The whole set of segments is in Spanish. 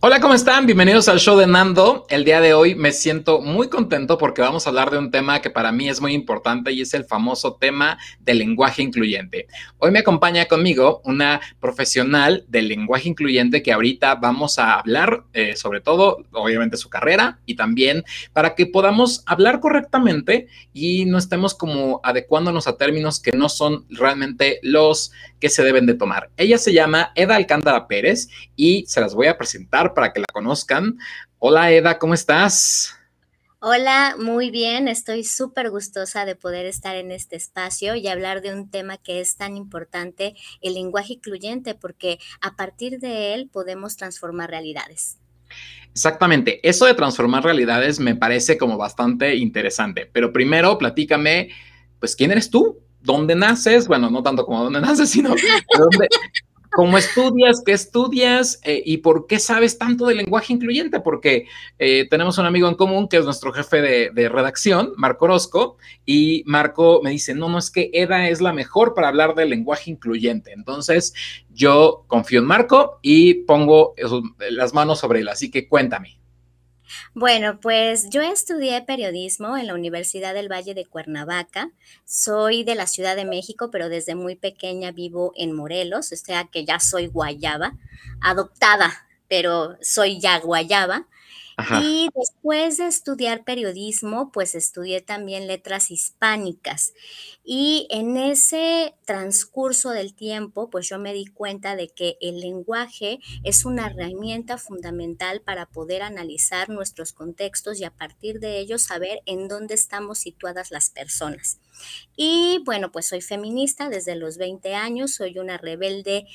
Hola, ¿cómo están? Bienvenidos al show de Nando. El día de hoy me siento muy contento porque vamos a hablar de un tema que para mí es muy importante y es el famoso tema del lenguaje incluyente. Hoy me acompaña conmigo una profesional del lenguaje incluyente que ahorita vamos a hablar eh, sobre todo, obviamente, su carrera y también para que podamos hablar correctamente y no estemos como adecuándonos a términos que no son realmente los que se deben de tomar. Ella se llama Eda Alcántara Pérez y se las voy a presentar para que la conozcan. Hola Eda, ¿cómo estás? Hola, muy bien. Estoy súper gustosa de poder estar en este espacio y hablar de un tema que es tan importante, el lenguaje incluyente, porque a partir de él podemos transformar realidades. Exactamente, eso de transformar realidades me parece como bastante interesante, pero primero platícame, pues, ¿quién eres tú? ¿Dónde naces? Bueno, no tanto como dónde naces, sino dónde, ¿Cómo estudias? ¿Qué estudias? Eh, ¿Y por qué sabes tanto del lenguaje incluyente? Porque eh, tenemos un amigo en común que es nuestro jefe de, redacción, Marco Orozco, y Marco me dice, no, no, es que EDA es la mejor para hablar del lenguaje incluyente. Entonces, yo confío en Marco y pongo las manos sobre él. Así que cuéntame. Bueno, pues yo estudié periodismo en la Universidad del Valle de Cuernavaca. Soy de la Ciudad de México, pero desde muy pequeña vivo en Morelos, o sea que ya soy guayaba, adoptada, pero soy ya guayaba. Y después de estudiar periodismo, pues estudié también letras hispánicas. Y en ese transcurso del tiempo, pues yo me di cuenta de que el lenguaje es una herramienta fundamental para poder analizar nuestros contextos y a partir de ello saber en dónde estamos situadas las personas. Y bueno, pues soy feminista desde los 20 años, soy una rebelde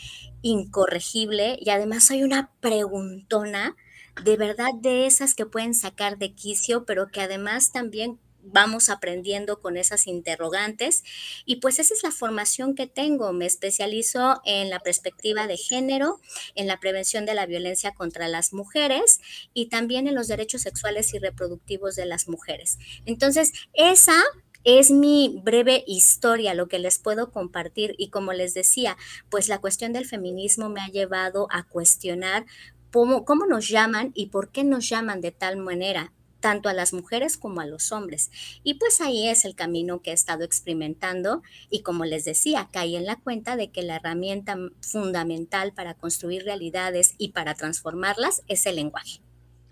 incorregible y además soy una preguntona de verdad de esas que pueden sacar de quicio, pero que además también vamos aprendiendo con esas interrogantes. Y pues esa es la formación que tengo. Me especializo en la perspectiva de género, en la prevención de la violencia contra las mujeres y también en los derechos sexuales y reproductivos de las mujeres. Entonces, esa es mi breve historia, lo que les puedo compartir. Y como les decía, pues la cuestión del feminismo me ha llevado a cuestionar cómo, nos llaman y por qué nos llaman de tal manera tanto a las mujeres como a los hombres. Y pues ahí es el camino que he estado experimentando y como les decía, caí en la cuenta de que la herramienta fundamental para construir realidades y para transformarlas es el lenguaje.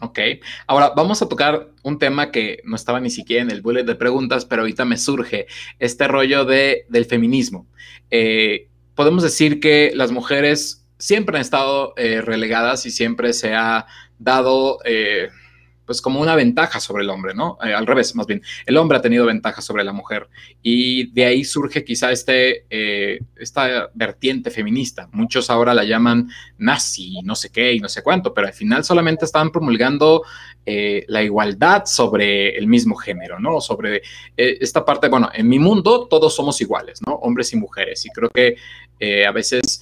Ok, ahora vamos a tocar un tema que no estaba ni siquiera en el bullet de preguntas, pero ahorita me surge este rollo de, del feminismo. Eh, podemos decir que las mujeres siempre han estado eh, relegadas y siempre se ha dado eh, pues como una ventaja sobre el hombre, ¿no? Eh, al revés, más bien, el hombre ha tenido ventaja sobre la mujer y de ahí surge quizá este, esta vertiente feminista. Muchos ahora la llaman nazi, no sé qué y no sé cuánto, pero al final solamente están promulgando la igualdad sobre el mismo género, ¿no? Sobre esta parte, bueno, en mi mundo todos somos iguales, ¿no? Hombres y mujeres y creo que a veces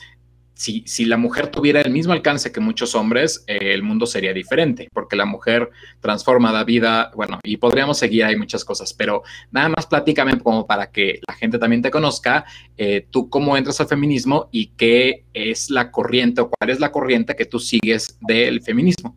si, la mujer tuviera el mismo alcance que muchos hombres, eh, el mundo sería diferente, porque la mujer transforma la vida, bueno, y podríamos seguir, hay muchas cosas, pero nada más platícame como para que la gente también te conozca, eh, tú cómo entras al feminismo y qué es la corriente o cuál es la corriente que tú sigues del feminismo.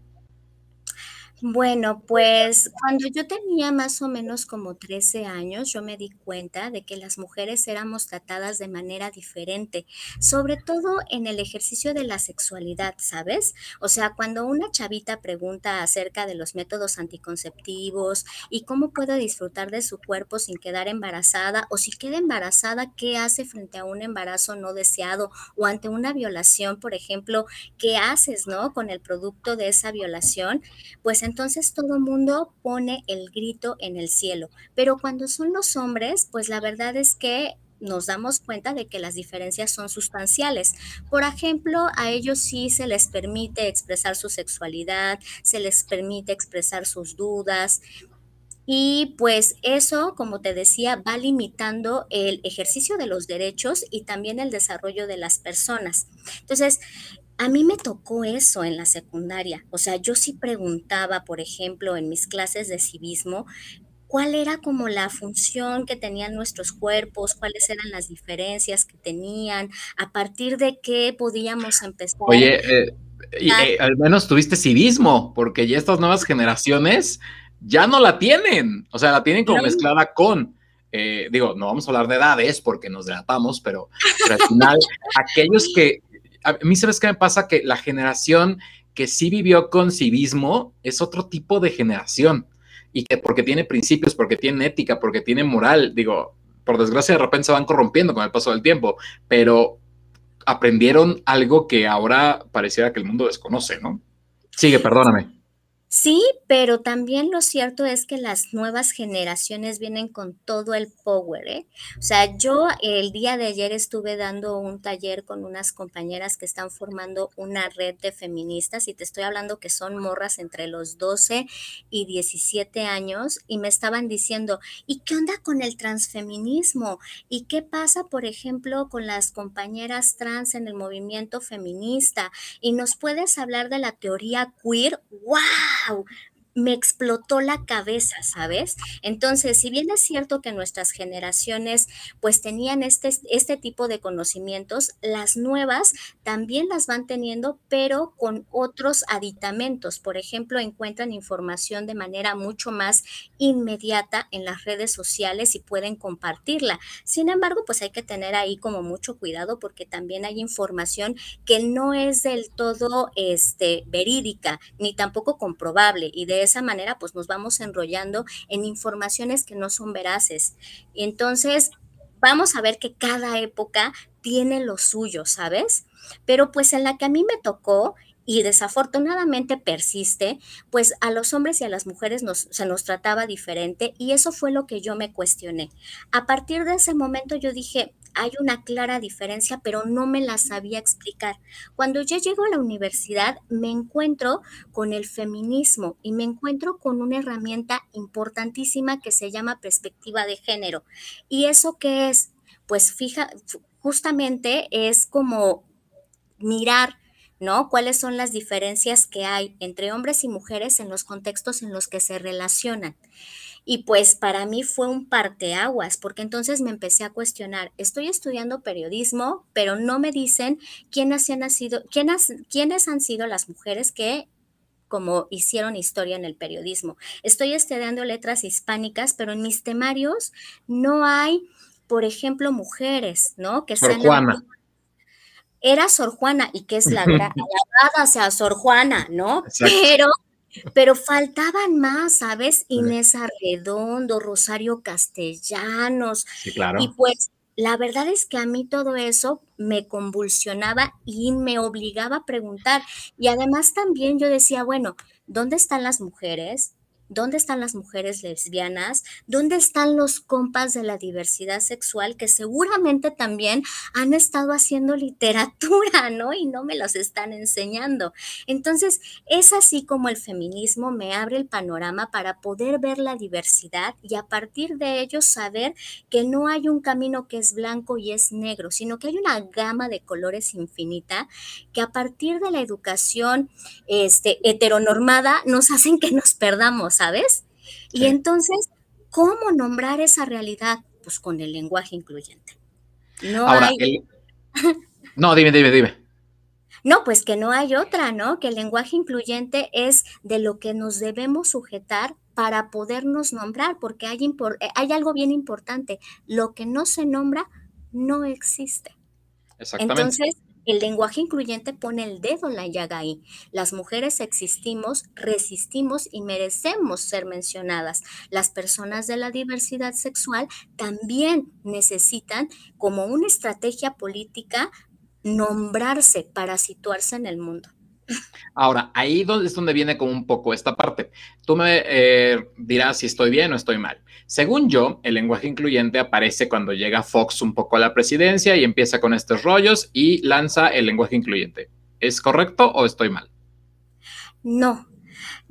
Bueno, pues cuando yo tenía más o menos como 13 años, yo me di cuenta de que las mujeres éramos tratadas de manera diferente, sobre todo en el ejercicio de la sexualidad, ¿sabes? O sea, cuando una chavita pregunta acerca de los métodos anticonceptivos y cómo puedo disfrutar de su cuerpo sin quedar embarazada o si queda embarazada, ¿qué hace frente a un embarazo no deseado o ante una violación, por ejemplo, qué haces, ¿no? Con el producto de esa violación, pues entonces todo mundo pone el grito en el cielo. Pero cuando son los hombres, pues la verdad es que nos damos cuenta de que las diferencias son sustanciales. Por ejemplo, a ellos sí se les permite expresar su sexualidad, se les permite expresar sus dudas. Y pues eso, como te decía, va limitando el ejercicio de los derechos y también el desarrollo de las personas. Entonces, a mí me tocó eso en la secundaria. O sea, yo sí preguntaba, por ejemplo, en mis clases de civismo, cuál era como la función que tenían nuestros cuerpos, cuáles eran las diferencias que tenían, a partir de qué podíamos empezar. Oye, eh, Y ah. eh, al menos tuviste civismo, porque ya estas nuevas generaciones ya no la tienen. O sea, la tienen como mezclada con. Eh, digo, no vamos a hablar de edades porque nos delatamos, pero, pero al final, aquellos que. A mí, ¿sabes qué me pasa? Que la generación que sí vivió con civismo es otro tipo de generación y que porque tiene principios, porque tiene ética, porque tiene moral, digo, por desgracia de repente se van corrompiendo con el paso del tiempo, pero aprendieron algo que ahora pareciera que el mundo desconoce, ¿no? Sigue, perdóname. Sí, pero también lo cierto es que las nuevas generaciones vienen con todo el power, ¿eh? O sea, yo el día de ayer estuve dando un taller con unas compañeras que están formando una red de feministas y te estoy hablando que son morras entre los 12 y 17 años y me estaban diciendo, ¿y qué onda con el transfeminismo? ¿Y qué pasa, por ejemplo, con las compañeras trans en el movimiento feminista? ¿Y nos puedes hablar de la teoría queer? ¡Wow! 好 me explotó la cabeza, ¿sabes? Entonces, si bien es cierto que nuestras generaciones pues tenían este, este tipo de conocimientos, las nuevas también las van teniendo, pero con otros aditamentos. Por ejemplo, encuentran información de manera mucho más inmediata en las redes sociales y pueden compartirla. Sin embargo, pues hay que tener ahí como mucho cuidado porque también hay información que no es del todo este, verídica ni tampoco comprobable y de esa manera pues nos vamos enrollando en informaciones que no son veraces. Entonces, vamos a ver que cada época tiene lo suyo, ¿sabes? Pero pues en la que a mí me tocó y desafortunadamente persiste, pues a los hombres y a las mujeres nos, se nos trataba diferente y eso fue lo que yo me cuestioné. A partir de ese momento yo dije, hay una clara diferencia, pero no me la sabía explicar. Cuando yo llego a la universidad, me encuentro con el feminismo y me encuentro con una herramienta importantísima que se llama perspectiva de género. ¿Y eso qué es? Pues fija, justamente es como mirar ¿no? ¿Cuáles son las diferencias que hay entre hombres y mujeres en los contextos en los que se relacionan? Y pues para mí fue un parteaguas, porque entonces me empecé a cuestionar, estoy estudiando periodismo, pero no me dicen quiénes han sido, quiénes, quiénes han sido las mujeres que como hicieron historia en el periodismo. Estoy estudiando letras hispánicas, pero en mis temarios no hay, por ejemplo, mujeres, ¿no? Que sean Juana. Era Sor Juana y que es la gran sea Sor Juana, ¿no? Pero pero faltaban más, ¿sabes? Inés Arredondo, Rosario Castellanos. Sí, claro. Y pues la verdad es que a mí todo eso me convulsionaba y me obligaba a preguntar. Y además también yo decía, bueno, ¿dónde están las mujeres? ¿Dónde están las mujeres lesbianas? ¿Dónde están los compas de la diversidad sexual que seguramente también han estado haciendo literatura, ¿no? Y no me los están enseñando. Entonces, es así como el feminismo me abre el panorama para poder ver la diversidad y a partir de ello saber que no hay un camino que es blanco y es negro, sino que hay una gama de colores infinita que a partir de la educación este, heteronormada nos hacen que nos perdamos ¿sabes? Y entonces, ¿cómo nombrar esa realidad? Pues con el lenguaje incluyente. No hay... No, dime, dime, dime. No, pues que no hay otra, ¿no? Que el lenguaje incluyente es de lo que nos debemos sujetar para podernos nombrar, porque hay, eh, hay algo bien importante. Lo que no se nombra no existe. Exactamente. Entonces, el lenguaje incluyente pone el dedo en la llaga ahí. Las mujeres existimos, resistimos y merecemos ser mencionadas. Las personas de la diversidad sexual también necesitan, como una estrategia política, nombrarse para situarse en el mundo. Ahora, ahí es donde viene como un poco esta parte. Tú me eh, dirás si estoy bien o estoy mal. Según yo, el lenguaje incluyente aparece cuando llega Fox un poco a la presidencia y empieza con estos rollos y lanza el lenguaje incluyente. ¿Es correcto o estoy mal? No,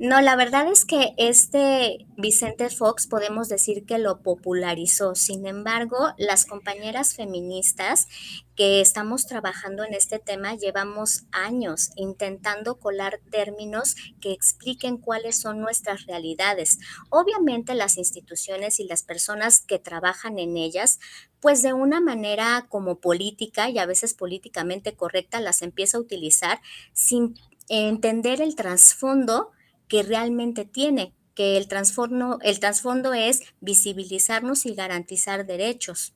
no, la verdad es que este Vicente Fox podemos decir que lo popularizó. Sin embargo, las compañeras feministas que estamos trabajando en este tema llevamos años intentando colar términos que expliquen cuáles son nuestras realidades. Obviamente las instituciones y las personas que trabajan en ellas pues de una manera como política y a veces políticamente correcta las empieza a utilizar sin entender el trasfondo que realmente tiene, que el trasfondo, el trasfondo es visibilizarnos y garantizar derechos.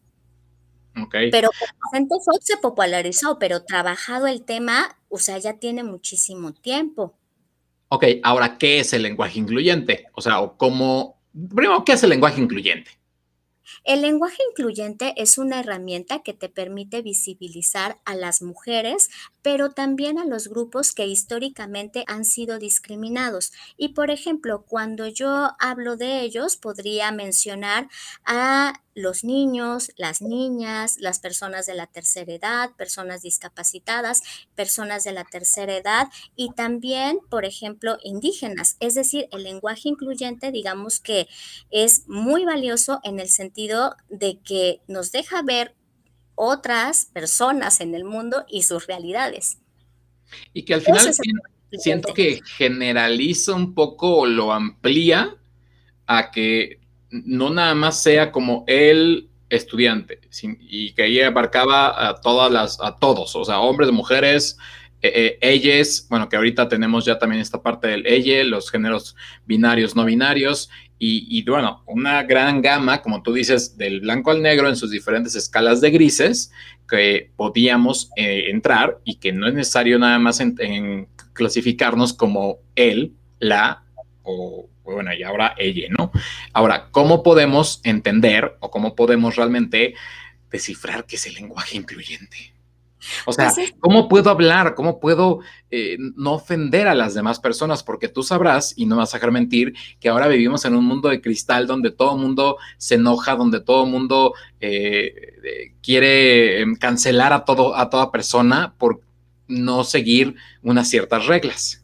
Okay. Pero Vicente Fox se popularizó, pero trabajado el tema, o sea, ya tiene muchísimo tiempo. Ok, ahora, ¿qué es el lenguaje incluyente? O sea, ¿cómo, primero, ¿qué es el lenguaje incluyente? El lenguaje incluyente es una herramienta que te permite visibilizar a las mujeres, pero también a los grupos que históricamente han sido discriminados. Y por ejemplo, cuando yo hablo de ellos, podría mencionar a los niños, las niñas, las personas de la tercera edad, personas discapacitadas, personas de la tercera edad y también, por ejemplo, indígenas. Es decir, el lenguaje incluyente, digamos que es muy valioso en el sentido de que nos deja ver otras personas en el mundo y sus realidades. Y que al final siento que generaliza un poco o lo amplía a que no nada más sea como el estudiante y que ella abarcaba a todas las, a todos, o sea, hombres, mujeres, eh, eh, ellas, bueno, que ahorita tenemos ya también esta parte del ella, los géneros binarios, no binarios, y, bueno, una gran gama, como tú dices, del blanco al negro en sus diferentes escalas de grises que podíamos eh, entrar y que no es necesario nada más en clasificarnos como él, la o bueno, y ahora ella, ¿no? Ahora, ¿cómo podemos entender o cómo podemos realmente descifrar qué es el lenguaje incluyente? O sea, pues ¿cómo puedo hablar? ¿Cómo puedo eh, no ofender a las demás personas? Porque tú sabrás, y no vas a dejar mentir, que ahora vivimos en un mundo de cristal donde todo mundo se enoja, donde todo mundo eh, eh, quiere em, cancelar a, todo, a toda persona por no seguir unas ciertas reglas.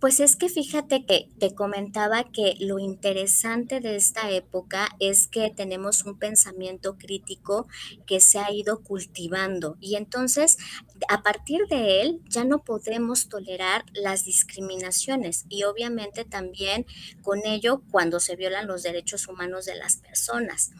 Pues es que fíjate que te comentaba que lo interesante de esta época es que tenemos un pensamiento crítico que se ha ido cultivando y entonces a partir de él ya no podemos tolerar las discriminaciones y obviamente también con ello cuando se violan los derechos humanos de las personas.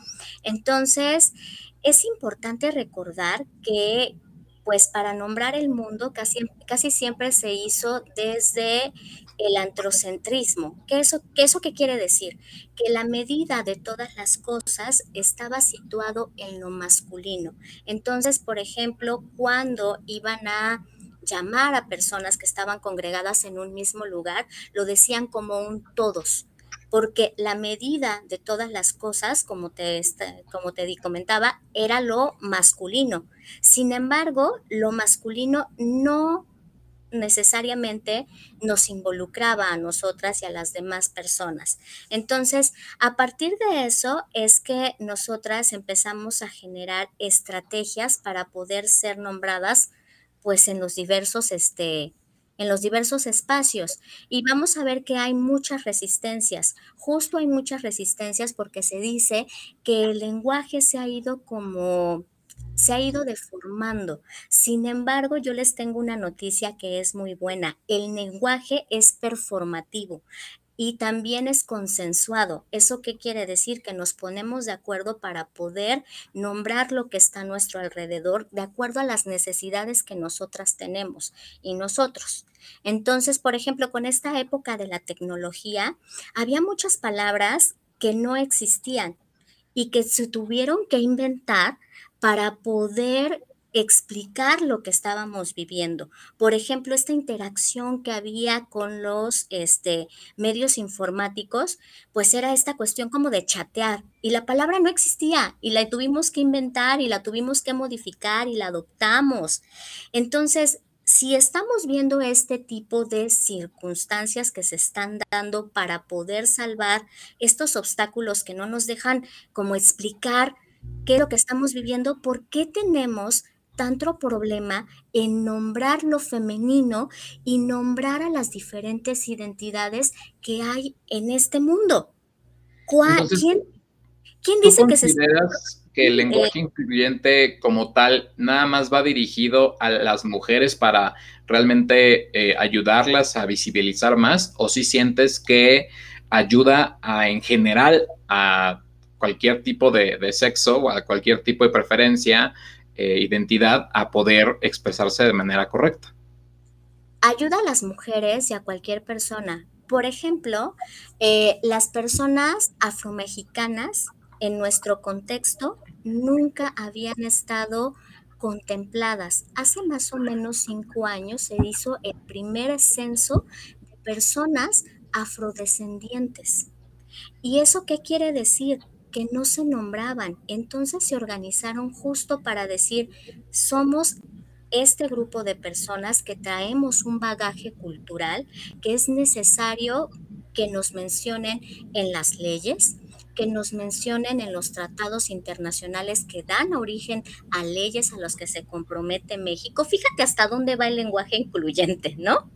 Entonces, es importante recordar que pues para nombrar el mundo casi, casi siempre se hizo desde el antrocentrismo. ¿Qué eso, qué ¿Eso qué quiere decir? Que la medida de todas las cosas estaba situado en lo masculino. Entonces, por ejemplo, cuando iban a llamar a personas que estaban congregadas en un mismo lugar, lo decían como un todos porque la medida de todas las cosas, como te, como te comentaba, era lo masculino. Sin embargo, lo masculino no necesariamente nos involucraba a nosotras y a las demás personas. Entonces, a partir de eso es que nosotras empezamos a generar estrategias para poder ser nombradas pues en los diversos este, en los diversos espacios y vamos a ver que hay muchas resistencias. Justo hay muchas resistencias porque se dice que el lenguaje se ha ido como se ha ido deformando. Sin embargo, yo les tengo una noticia que es muy buena. El lenguaje es performativo y también es consensuado. ¿Eso qué quiere decir? Que nos ponemos de acuerdo para poder nombrar lo que está a nuestro alrededor de acuerdo a las necesidades que nosotras tenemos y nosotros. Entonces, por ejemplo, con esta época de la tecnología, había muchas palabras que no existían y que se tuvieron que inventar para poder explicar lo que estábamos viviendo. Por ejemplo, esta interacción que había con los este, medios informáticos, pues era esta cuestión como de chatear y la palabra no existía y la tuvimos que inventar y la tuvimos que modificar y la adoptamos. Entonces, si estamos viendo este tipo de circunstancias que se están dando para poder salvar estos obstáculos que no nos dejan como explicar qué es lo que estamos viviendo, ¿por qué tenemos tanto problema en nombrar lo femenino y nombrar a las diferentes identidades que hay en este mundo. ¿quién, dice que se que el lenguaje eh, incluyente como tal nada más va dirigido a las mujeres para realmente eh, ayudarlas a visibilizar más o si sientes que ayuda a, en general a cualquier tipo de, de, sexo o a cualquier tipo de preferencia eh, identidad a poder expresarse de manera correcta. ayuda a las mujeres y a cualquier persona. Por ejemplo, eh, las personas afromexicanas en nuestro contexto nunca habían estado contempladas. Hace más o menos cinco años se hizo el primer censo de personas afrodescendientes. ¿Y eso qué quiere decir? Que no se nombraban. Entonces se organizaron justo para decir, somos este grupo de personas que traemos un bagaje cultural que es necesario que nos mencionen en las leyes, que nos mencionen en los tratados internacionales que dan origen a leyes a los que se compromete México. Fíjate hasta dónde va el lenguaje incluyente, ¿no?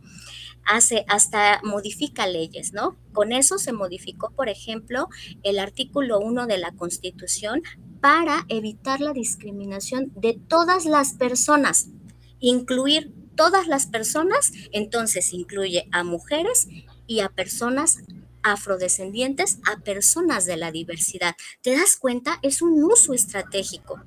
Hace, hasta modifica leyes, ¿no? Con eso se modificó, por ejemplo, el artículo 1 de la Constitución para evitar la discriminación de todas las personas, incluir todas las personas, entonces incluye a mujeres y a personas afrodescendientes, a personas de la diversidad. ¿Te das cuenta? Es un uso estratégico.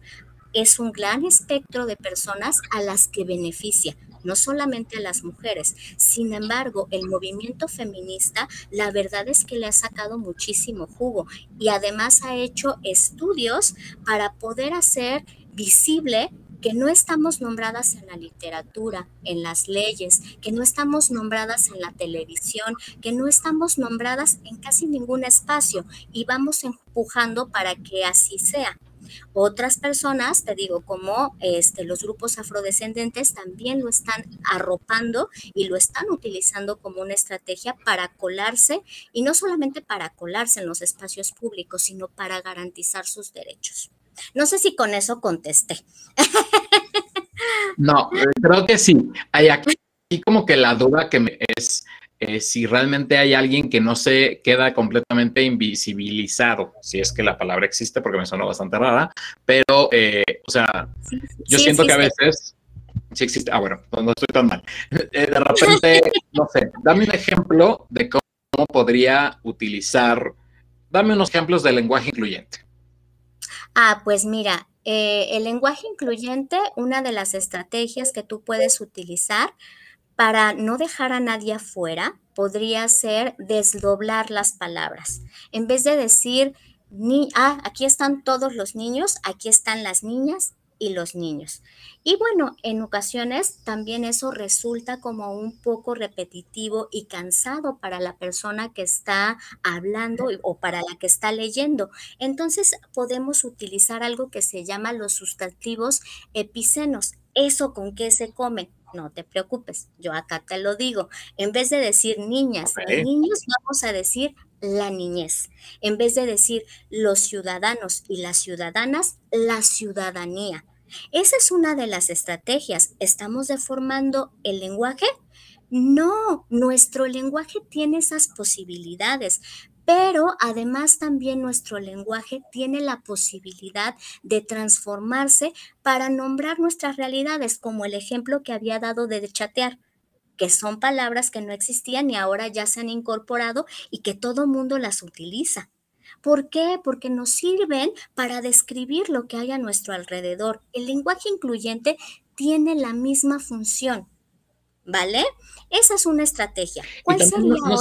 Es un gran espectro de personas a las que beneficia no solamente a las mujeres. Sin embargo, el movimiento feminista, la verdad es que le ha sacado muchísimo jugo y además ha hecho estudios para poder hacer visible que no estamos nombradas en la literatura, en las leyes, que no estamos nombradas en la televisión, que no estamos nombradas en casi ningún espacio y vamos empujando para que así sea. Otras personas, te digo, como este, los grupos afrodescendentes también lo están arropando y lo están utilizando como una estrategia para colarse y no solamente para colarse en los espacios públicos, sino para garantizar sus derechos. No sé si con eso contesté. No, creo que sí. Hay aquí como que la duda que me es eh, si realmente hay alguien que no se queda completamente invisibilizado, si es que la palabra existe, porque me suena bastante rara, pero, eh, o sea, yo siento que a veces sí existe. Ah, bueno, no estoy tan mal. de repente, no sé, dame un ejemplo de cómo podría utilizar, dame unos ejemplos de lenguaje incluyente. Ah, pues mira, eh, el lenguaje incluyente, una de las estrategias que tú puedes utilizar para no dejar a nadie afuera, podría ser desdoblar las palabras. En vez de decir, ni, ah, aquí están todos los niños, aquí están las niñas, y los niños. Y bueno, en ocasiones también eso resulta como un poco repetitivo y cansado para la persona que está hablando o para la que está leyendo. Entonces podemos utilizar algo que se llama los sustantivos epicenos. ¿Eso con qué se come? No te preocupes, yo acá te lo digo. En vez de decir niñas y niños, vamos a decir la niñez. En vez de decir los ciudadanos y las ciudadanas, la ciudadanía. Esa es una de las estrategias. ¿Estamos deformando el lenguaje? No, nuestro lenguaje tiene esas posibilidades, pero además también nuestro lenguaje tiene la posibilidad de transformarse para nombrar nuestras realidades, como el ejemplo que había dado de chatear que son palabras que no existían y ahora ya se han incorporado y que todo mundo las utiliza. ¿Por qué? Porque nos sirven para describir lo que hay a nuestro alrededor. El lenguaje incluyente tiene la misma función, ¿vale? Esa es una estrategia. ¿Cuál sería no,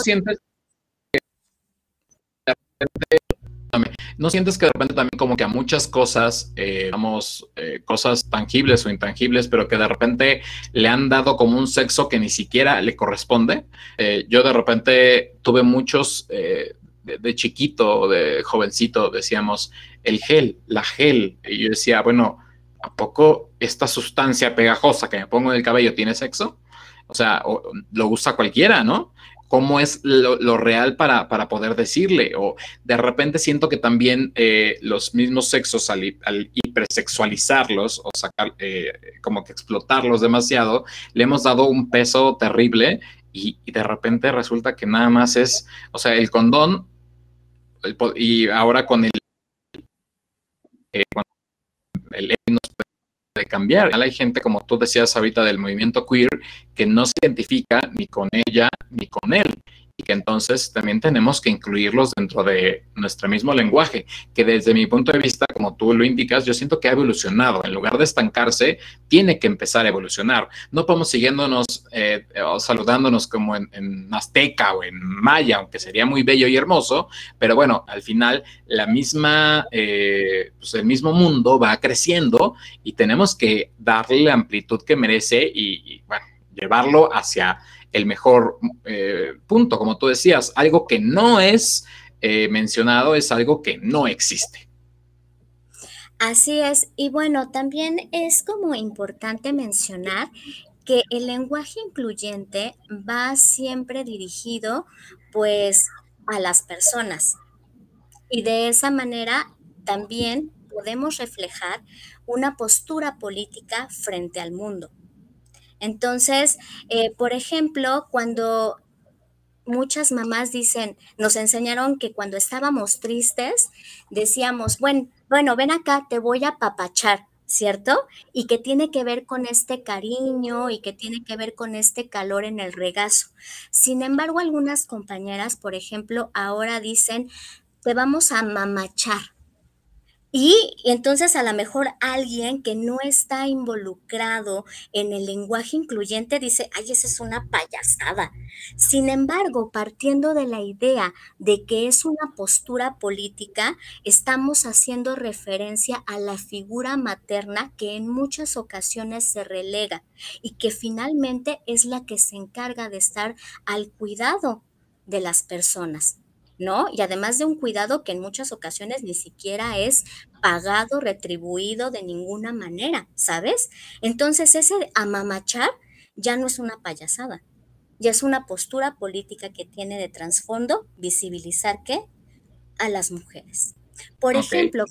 ¿No sientes que de repente también como que a muchas cosas, eh, vamos, eh, cosas tangibles o intangibles, pero que de repente le han dado como un sexo que ni siquiera le corresponde? Eh, yo de repente tuve muchos de, chiquito, de jovencito, decíamos el gel, la gel. Y yo decía, bueno, ¿a poco esta sustancia pegajosa que me pongo en el cabello tiene sexo? O sea, lo usa cualquiera, ¿no? ¿Cómo es lo, real para, para, poder decirle? O de repente siento que también eh, los mismos sexos al, hipersexualizarlos o sacar, eh, como que explotarlos demasiado, le hemos dado un peso terrible y, de repente resulta que nada más es, o sea, el condón y ahora con el, eh, el puede cambiar. Hay gente, como tú decías ahorita, del movimiento queer, que no se identifica ni con ella ni con él. Y que entonces también tenemos que incluirlos dentro de nuestro mismo lenguaje, que desde mi punto de vista, como tú lo indicas, yo siento que ha evolucionado. En lugar de estancarse, tiene que empezar a evolucionar. No podemos siguiéndonos eh, o saludándonos como en, azteca o en maya, aunque sería muy bello y hermoso, pero bueno, al final la misma, eh, pues el mismo mundo va creciendo y tenemos que darle la amplitud que merece y bueno, llevarlo hacia el mejor eh, punto, como tú decías, algo que no es eh, mencionado es algo que no existe. Así es, y bueno, también es como importante mencionar que el lenguaje incluyente va siempre dirigido pues a las personas y de esa manera también podemos reflejar una postura política frente al mundo. Entonces, eh, por ejemplo, cuando muchas mamás dicen, nos enseñaron que cuando estábamos tristes, decíamos, bueno, bueno, ven acá, te voy a papachar, ¿cierto? Y que tiene que ver con este cariño y que tiene que ver con este calor en el regazo. Sin embargo, algunas compañeras, por ejemplo, ahora dicen, te vamos a mamachar. Y, entonces a lo mejor alguien que no está involucrado en el lenguaje incluyente dice, ay, esa es una payasada. Sin embargo, partiendo de la idea de que es una postura política, estamos haciendo referencia a la figura materna que en muchas ocasiones se relega y que finalmente es la que se encarga de estar al cuidado de las personas. ¿No? Y además de un cuidado que en muchas ocasiones ni siquiera es pagado, retribuido de ninguna manera, ¿sabes? Entonces ese amamachar ya no es una payasada, ya es una postura política que tiene de trasfondo visibilizar qué? A las mujeres. Por ejemplo,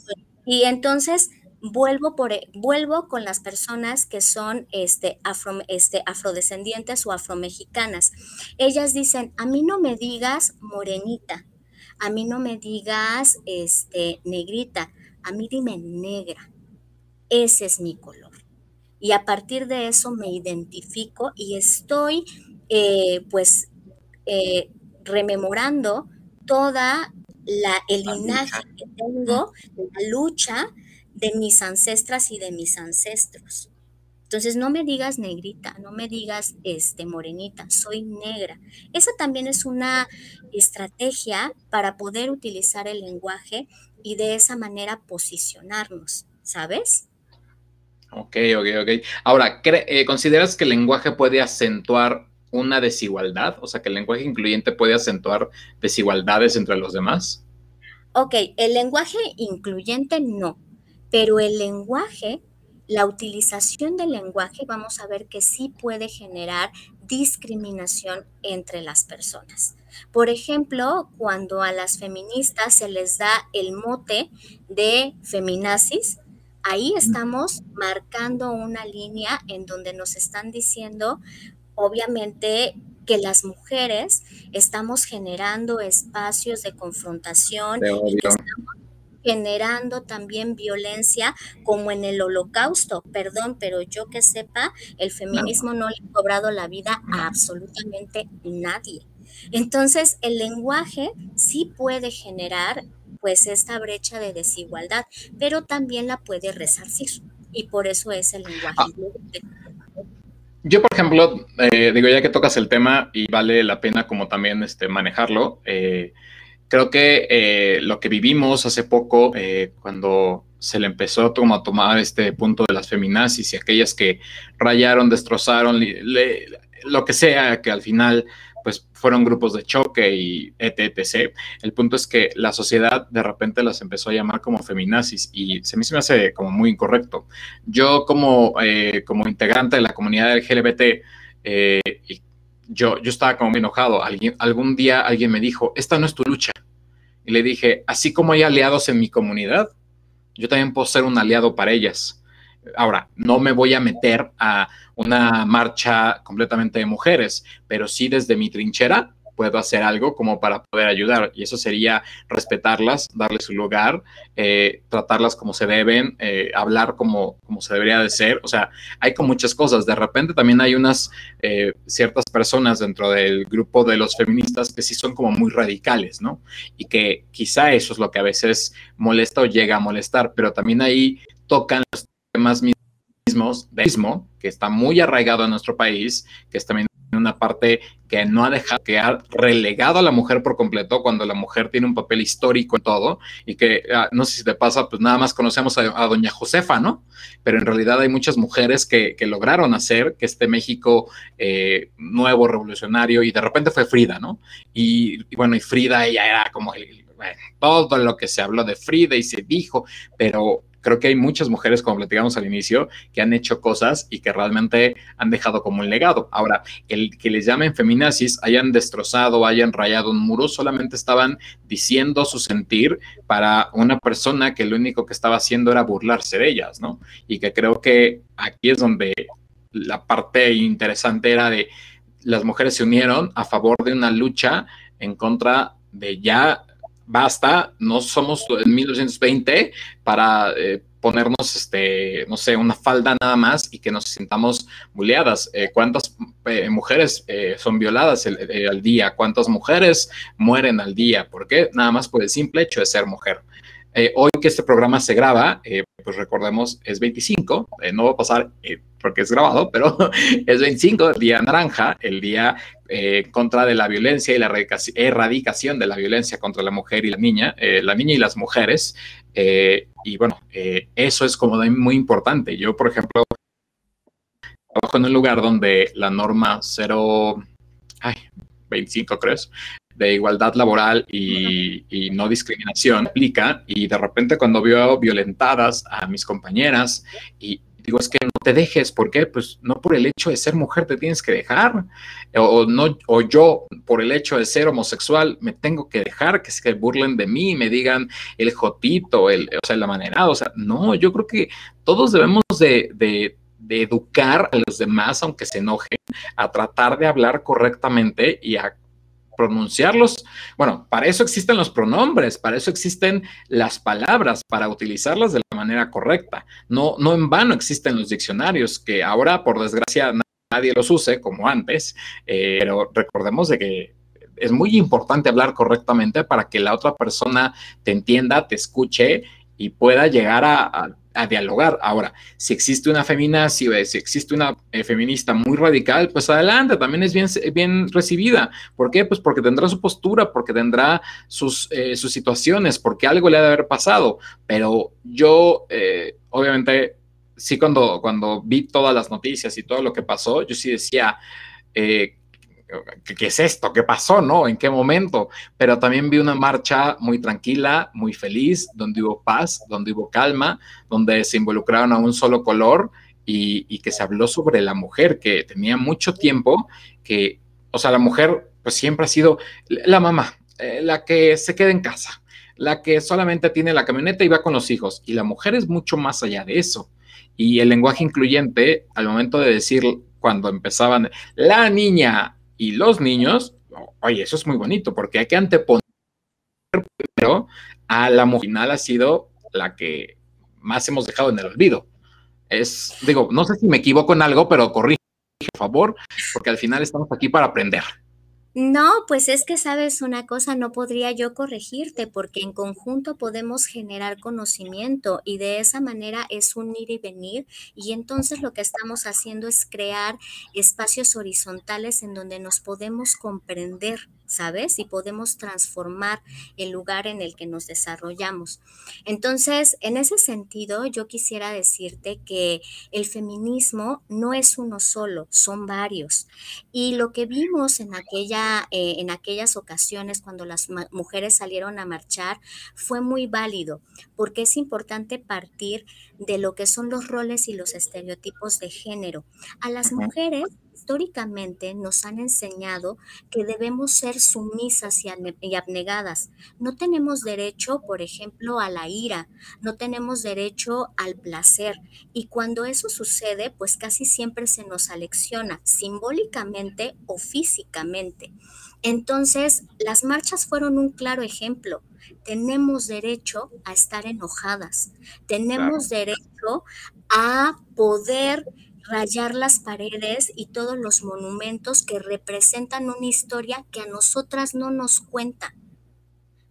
y entonces vuelvo, por, e, vuelvo con las personas que son este, afro, este, afrodescendientes o afromexicanas. Ellas dicen, a mí no me digas morenita, a mí no me digas este, negrita, a mí dime negra. Ese es mi color. Y a partir de eso me identifico y estoy eh, pues eh, rememorando toda la, el linaje que tengo, la lucha de mis ancestras y de mis ancestros. Entonces, no me digas negrita, no me digas este, morenita, soy negra. Esa también es una estrategia para poder utilizar el lenguaje y de esa manera posicionarnos, ¿sabes? Ok, ok, ok. Ahora, eh, ¿consideras que el lenguaje puede acentuar una desigualdad? O sea, que el lenguaje incluyente puede acentuar desigualdades entre los demás. Ok, el lenguaje incluyente no, pero el lenguaje la utilización del lenguaje vamos a ver que sí puede generar discriminación entre las personas. Por ejemplo, cuando a las feministas se les da el mote de feminazis, ahí estamos marcando una línea en donde nos están diciendo, obviamente, que las mujeres estamos generando espacios de confrontación y que estamos generando también violencia como en el holocausto. Perdón, pero yo que sepa, el feminismo no le ha cobrado la vida a absolutamente nadie. Entonces, el lenguaje sí puede generar pues esta brecha de desigualdad, pero también la puede resarcir. Y por eso es el lenguaje. Ah. Yo, por ejemplo, eh, digo, ya que tocas el tema y vale la pena como también este, manejarlo, eh, creo que eh, lo que vivimos hace poco, eh, cuando se le empezó como a tomar este punto de las feminazis y aquellas que rayaron, destrozaron, lo que sea, que al final pues fueron grupos de choque y etc, El punto es que la sociedad de repente las empezó a llamar como feminazis y se me, se me hace como muy incorrecto. Yo como, eh, como integrante de la comunidad LGBT y yo, yo estaba como enojado. Alguien, algún día alguien me dijo, esta no es tu lucha. Y le dije, así como hay aliados en mi comunidad, yo también puedo ser un aliado para ellas. Ahora, no me voy a meter a una marcha completamente de mujeres, pero sí desde mi trinchera puedo hacer algo como para poder ayudar. Y eso sería respetarlas, darles su lugar, eh, tratarlas como se deben, eh, hablar como, como se debería de ser. O sea, hay con muchas cosas. De repente también hay unas eh, ciertas personas dentro del grupo de los feministas que sí son como muy radicales, ¿no? Y que quizá eso es lo que a veces molesta o llega a molestar, pero también ahí tocan los temas mismos de mismo, que está muy arraigado en nuestro país, que es también una parte que no ha dejado que ha relegado a la mujer por completo cuando la mujer tiene un papel histórico en todo y que ah, no sé si te pasa, pues nada más conocemos a, doña Josefa, ¿no? Pero en realidad hay muchas mujeres que, lograron hacer que este México eh, nuevo, revolucionario y de repente fue Frida, ¿no? Y, bueno, y Frida ella era como el, todo lo que se habló de Frida y se dijo, pero creo que hay muchas mujeres, como platicamos al inicio, que han hecho cosas y que realmente han dejado como un legado. Ahora, el que les llamen feminazis, hayan destrozado, hayan rayado un muro, solamente estaban diciendo su sentir para una persona que lo único que estaba haciendo era burlarse de ellas, ¿no? Y que creo que aquí es donde la parte interesante era de las mujeres se unieron a favor de una lucha en contra de ya basta, no somos en 1920 para eh, ponernos, este, no sé, una falda nada más y que nos sintamos buleadas. Eh, ¿Cuántas eh, mujeres son violadas al día? ¿Cuántas mujeres mueren al día? ¿Por qué? Nada más por el simple hecho de ser mujer. Hoy que este programa se graba, pues recordemos, es 25, no va a pasar porque es grabado, pero es 25, el día naranja, el día eh, contra de la violencia y la erradicación de la violencia contra la mujer y la niña, eh, la niña y las mujeres. Eh, y bueno, eso es como muy importante. Yo, por ejemplo, trabajo en un lugar donde la norma 0, ay, 25 crees, de igualdad laboral y, y, no discriminación aplica y de repente cuando veo violentadas a mis compañeras y digo, es que no te dejes, ¿por qué? Pues no por el hecho de ser mujer te tienes que dejar, o, no, o yo por el hecho de ser homosexual me tengo que dejar, que se burlen de mí, me digan el jotito, el, o sea, el amanerado, o sea, no, yo creo que todos debemos de, de educar a los demás, aunque se enojen, a tratar de hablar correctamente y a pronunciarlos. Bueno, para eso existen los pronombres, para eso existen las palabras, para utilizarlas de la manera correcta. No, no en vano existen los diccionarios, que ahora, por desgracia, nadie los use como antes, eh, pero recordemos de que es muy importante hablar correctamente para que la otra persona te entienda, te escuche y pueda llegar a a dialogar. Ahora, si existe una feminazi, si existe una eh, feminista muy radical, pues adelante, también es bien, bien recibida. ¿Por qué? Pues porque tendrá su postura, porque tendrá sus, eh, sus situaciones, porque algo le ha de haber pasado. Pero yo, eh, obviamente, sí cuando, cuando vi todas las noticias y todo lo que pasó, yo sí decía, ¿qué, es esto? ¿Qué pasó? ¿No? ¿En qué momento? Pero también vi una marcha muy tranquila, muy feliz, donde hubo paz, donde hubo calma, donde se involucraron a un solo color y, que se habló sobre la mujer, que tenía mucho tiempo, que, o sea, la mujer pues siempre ha sido la mamá, eh, la que se queda en casa, la que solamente tiene la camioneta y va con los hijos. Y la mujer es mucho más allá de eso. Y el lenguaje incluyente, al momento de decir, cuando empezaban, la niña, y los niños, oye, eso es muy bonito porque hay que anteponer pero a la mujer final ha sido la que más hemos dejado en el olvido. Es, digo, no sé si me equivoco en algo, pero corrige, por favor, porque al final estamos aquí para aprender. No, pues es que sabes una cosa, no podría yo corregirte porque en conjunto podemos generar conocimiento y de esa manera es un ir y venir y entonces lo que estamos haciendo es crear espacios horizontales en donde nos podemos comprender ¿sabes? Y podemos transformar el lugar en el que nos desarrollamos. Entonces, en ese sentido, yo quisiera decirte que el feminismo no es uno solo, son varios. Y lo que vimos en, aquella, eh, en aquellas ocasiones cuando las mujeres salieron a marchar fue muy válido, porque es importante partir de lo que son los roles y los estereotipos de género. A las mujeres históricamente nos han enseñado que debemos ser sumisas y abnegadas. No tenemos derecho, por ejemplo, a la ira, no tenemos derecho al placer. Y cuando eso sucede, pues casi siempre se nos alecciona simbólicamente o físicamente. Entonces, las marchas fueron un claro ejemplo. Tenemos derecho a estar enojadas, tenemos derecho a poder rayar las paredes y todos los monumentos que representan una historia que a nosotras no nos cuenta,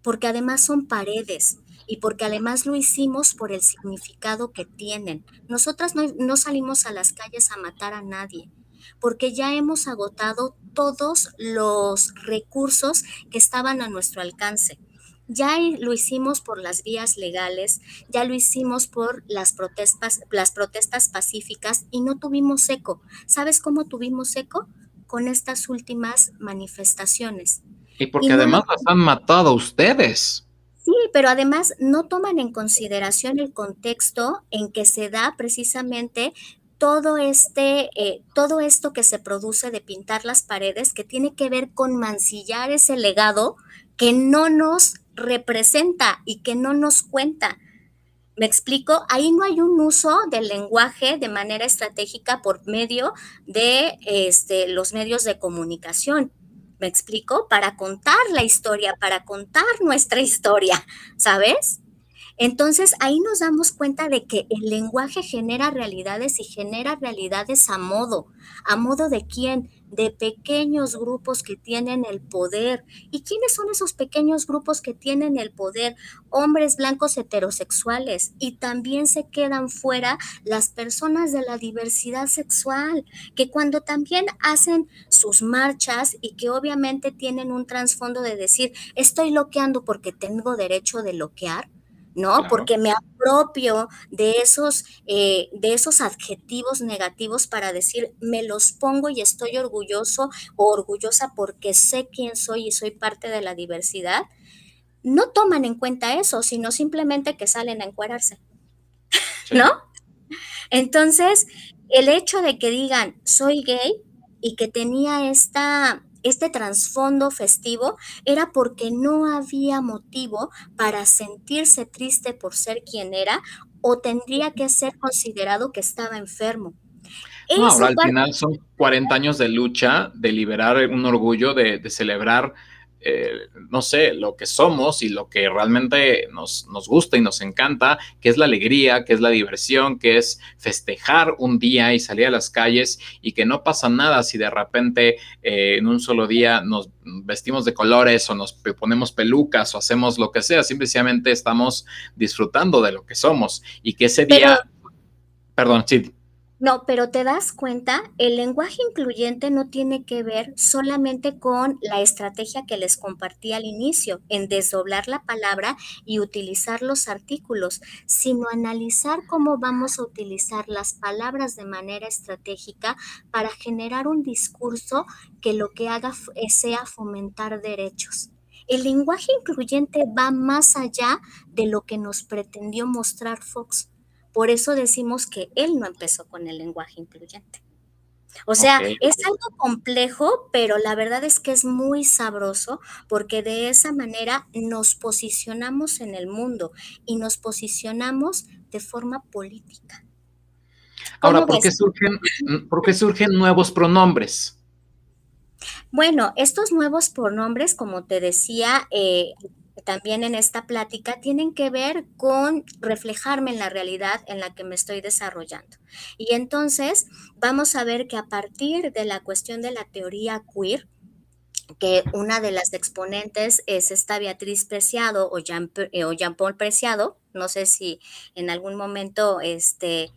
porque además son paredes y porque además lo hicimos por el significado que tienen. Nosotras no, salimos a las calles a matar a nadie, porque ya hemos agotado todos los recursos que estaban a nuestro alcance. Ya lo hicimos por las vías legales, ya lo hicimos por las protestas, las protestas pacíficas y no tuvimos eco. ¿Sabes cómo tuvimos eco? Con estas últimas manifestaciones. Y porque además las han matado ustedes. Sí, pero además no toman en consideración el contexto en que se da precisamente todo este, eh, todo esto que se produce de pintar las paredes, que tiene que ver con mancillar ese legado que no nos representa y que no nos cuenta. ¿Me explico? Ahí no hay un uso del lenguaje de manera estratégica por medio de este, los medios de comunicación. ¿Me explico? Para contar la historia, para contar nuestra historia, ¿sabes? Entonces ahí nos damos cuenta de que el lenguaje genera realidades y genera realidades a modo. ¿A modo de quién? De pequeños grupos que tienen el poder. ¿Y quiénes son esos pequeños grupos que tienen el poder? Hombres blancos heterosexuales. Y también se quedan fuera las personas de la diversidad sexual, que cuando también hacen sus marchas y que obviamente tienen un trasfondo de decir, estoy bloqueando porque tengo derecho de bloquear ¿no? Porque me apropio de esos, eh, de esos adjetivos negativos para decir, me los pongo y estoy orgulloso o orgullosa porque sé quién soy y soy parte de la diversidad. No toman en cuenta eso, sino simplemente que salen a encuadrarse, ¿no? Entonces, el hecho de que digan, soy gay y que tenía esta este trasfondo festivo era porque no había motivo para sentirse triste por ser quien era o tendría que ser considerado que estaba enfermo. No, ahora al final son 40 años de lucha, de liberar un orgullo, de, de celebrar eh, no sé, lo que somos y lo que realmente nos, nos, gusta y nos encanta, que es la alegría, que es la diversión, que es festejar un día y salir a las calles y que no pasa nada si de repente eh, en un solo día nos vestimos de colores o nos ponemos pelucas o hacemos lo que sea, simplemente estamos disfrutando de lo que somos y que ese día... Perdón, sí. No, pero te das cuenta, el lenguaje incluyente no tiene que ver solamente con la estrategia que les compartí al inicio, en desdoblar la palabra y utilizar los artículos, sino analizar cómo vamos a utilizar las palabras de manera estratégica para generar un discurso que lo que haga sea fomentar derechos. El lenguaje incluyente va más allá de lo que nos pretendió mostrar Fox por eso decimos que él no empezó con el lenguaje incluyente. O sea, es algo complejo, pero la verdad es que es muy sabroso porque de esa manera nos posicionamos en el mundo y nos posicionamos de forma política. Ahora, ¿por qué, surgen, ¿por qué surgen nuevos pronombres? Bueno, estos nuevos pronombres, como te decía, eh, también en esta plática tienen que ver con reflejarme en la realidad en la que me estoy desarrollando. Y entonces vamos a ver que a partir de la cuestión de la teoría queer, que una de las exponentes es esta Beatriz Preciado o Jean, eh, o Jean Paul Preciado, no sé si en algún momento este,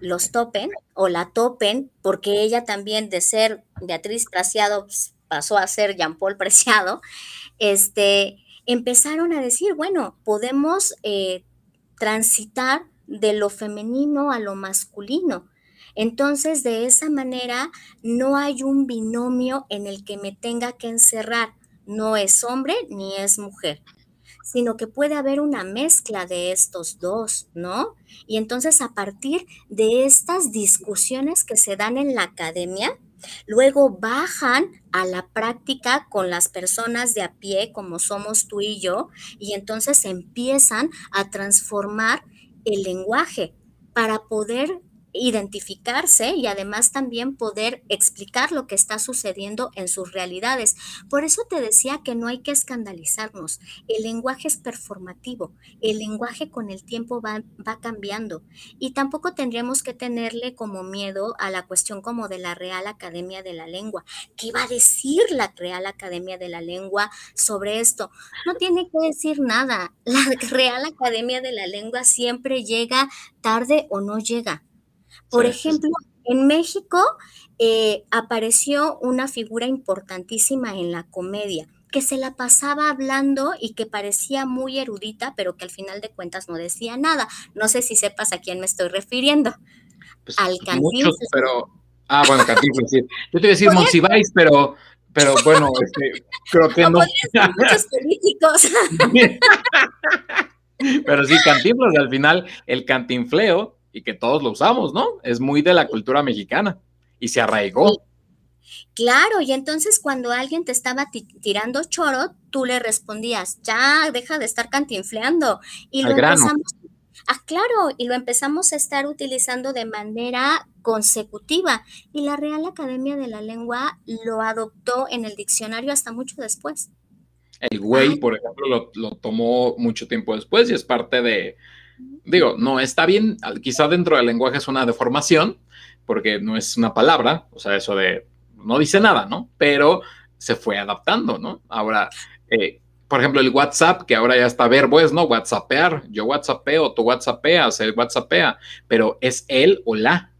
los topen o la topen, porque ella también de ser Beatriz Preciado pues, pasó a ser Jean Paul Preciado, este, empezaron a decir, bueno, podemos eh, transitar de lo femenino a lo masculino. Entonces, de esa manera, no hay un binomio en el que me tenga que encerrar. No es hombre ni es mujer, sino que puede haber una mezcla de estos dos, ¿no? Y entonces, a partir de estas discusiones que se dan en la academia, Luego bajan a la práctica con las personas de a pie, como somos tú y yo, y entonces empiezan a transformar el lenguaje para poder identificarse y además también poder explicar lo que está sucediendo en sus realidades. Por eso te decía que no hay que escandalizarnos. El lenguaje es performativo, el lenguaje con el tiempo va, va cambiando y tampoco tendríamos que tenerle como miedo a la cuestión como de la Real Academia de la Lengua. ¿Qué va a decir la Real Academia de la Lengua sobre esto? No tiene que decir nada. La Real Academia de la Lengua siempre llega tarde o no llega. Por ejemplo, en México eh, apareció una figura importantísima en la comedia que se la pasaba hablando y que parecía muy erudita, pero que al final de cuentas no decía nada. No sé si sepas a quién me estoy refiriendo. Pues, al Muchos, pero... Ah, bueno, Cantinflas, sí. Yo te iba a decir Monsiváis, pero, pero bueno, este, creo que no. Muchos políticos. pero sí, Cantinflas, al final, el cantinfleo y que todos lo usamos, ¿no? Es muy de la cultura mexicana y se arraigó. Claro, y entonces cuando alguien te estaba tirando choro, tú le respondías, ya, deja de estar cantinfleando. Y lo empezamos, ah, claro, y lo empezamos a estar utilizando de manera consecutiva. Y la Real Academia de la Lengua lo adoptó en el diccionario hasta mucho después. El güey, por ejemplo, lo, lo tomó mucho tiempo después y es parte de, digo, no está bien, quizá dentro del lenguaje es una deformación, porque no es una palabra, o sea, eso de, no dice nada, ¿no? Pero se fue adaptando, ¿no? Ahora, eh, por ejemplo, el WhatsApp, que ahora ya está verbo, es, ¿no? WhatsAppear, yo WhatsAppeo, tú WhatsAppeas, él WhatsAppea, pero es él o la.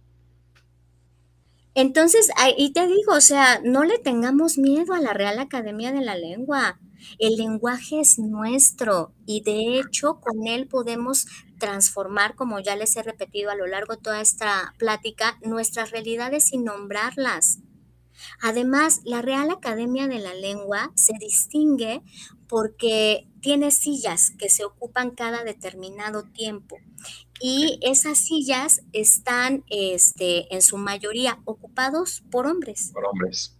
Entonces, ahí te digo, o sea, no le tengamos miedo a la Real Academia de la Lengua. El lenguaje es nuestro y de hecho con él podemos transformar, como ya les he repetido a lo largo de toda esta plática, nuestras realidades sin nombrarlas. Además, la Real Academia de la Lengua se distingue porque tiene sillas que se ocupan cada determinado tiempo y esas sillas están este, en su mayoría ocupados por hombres. Por hombres.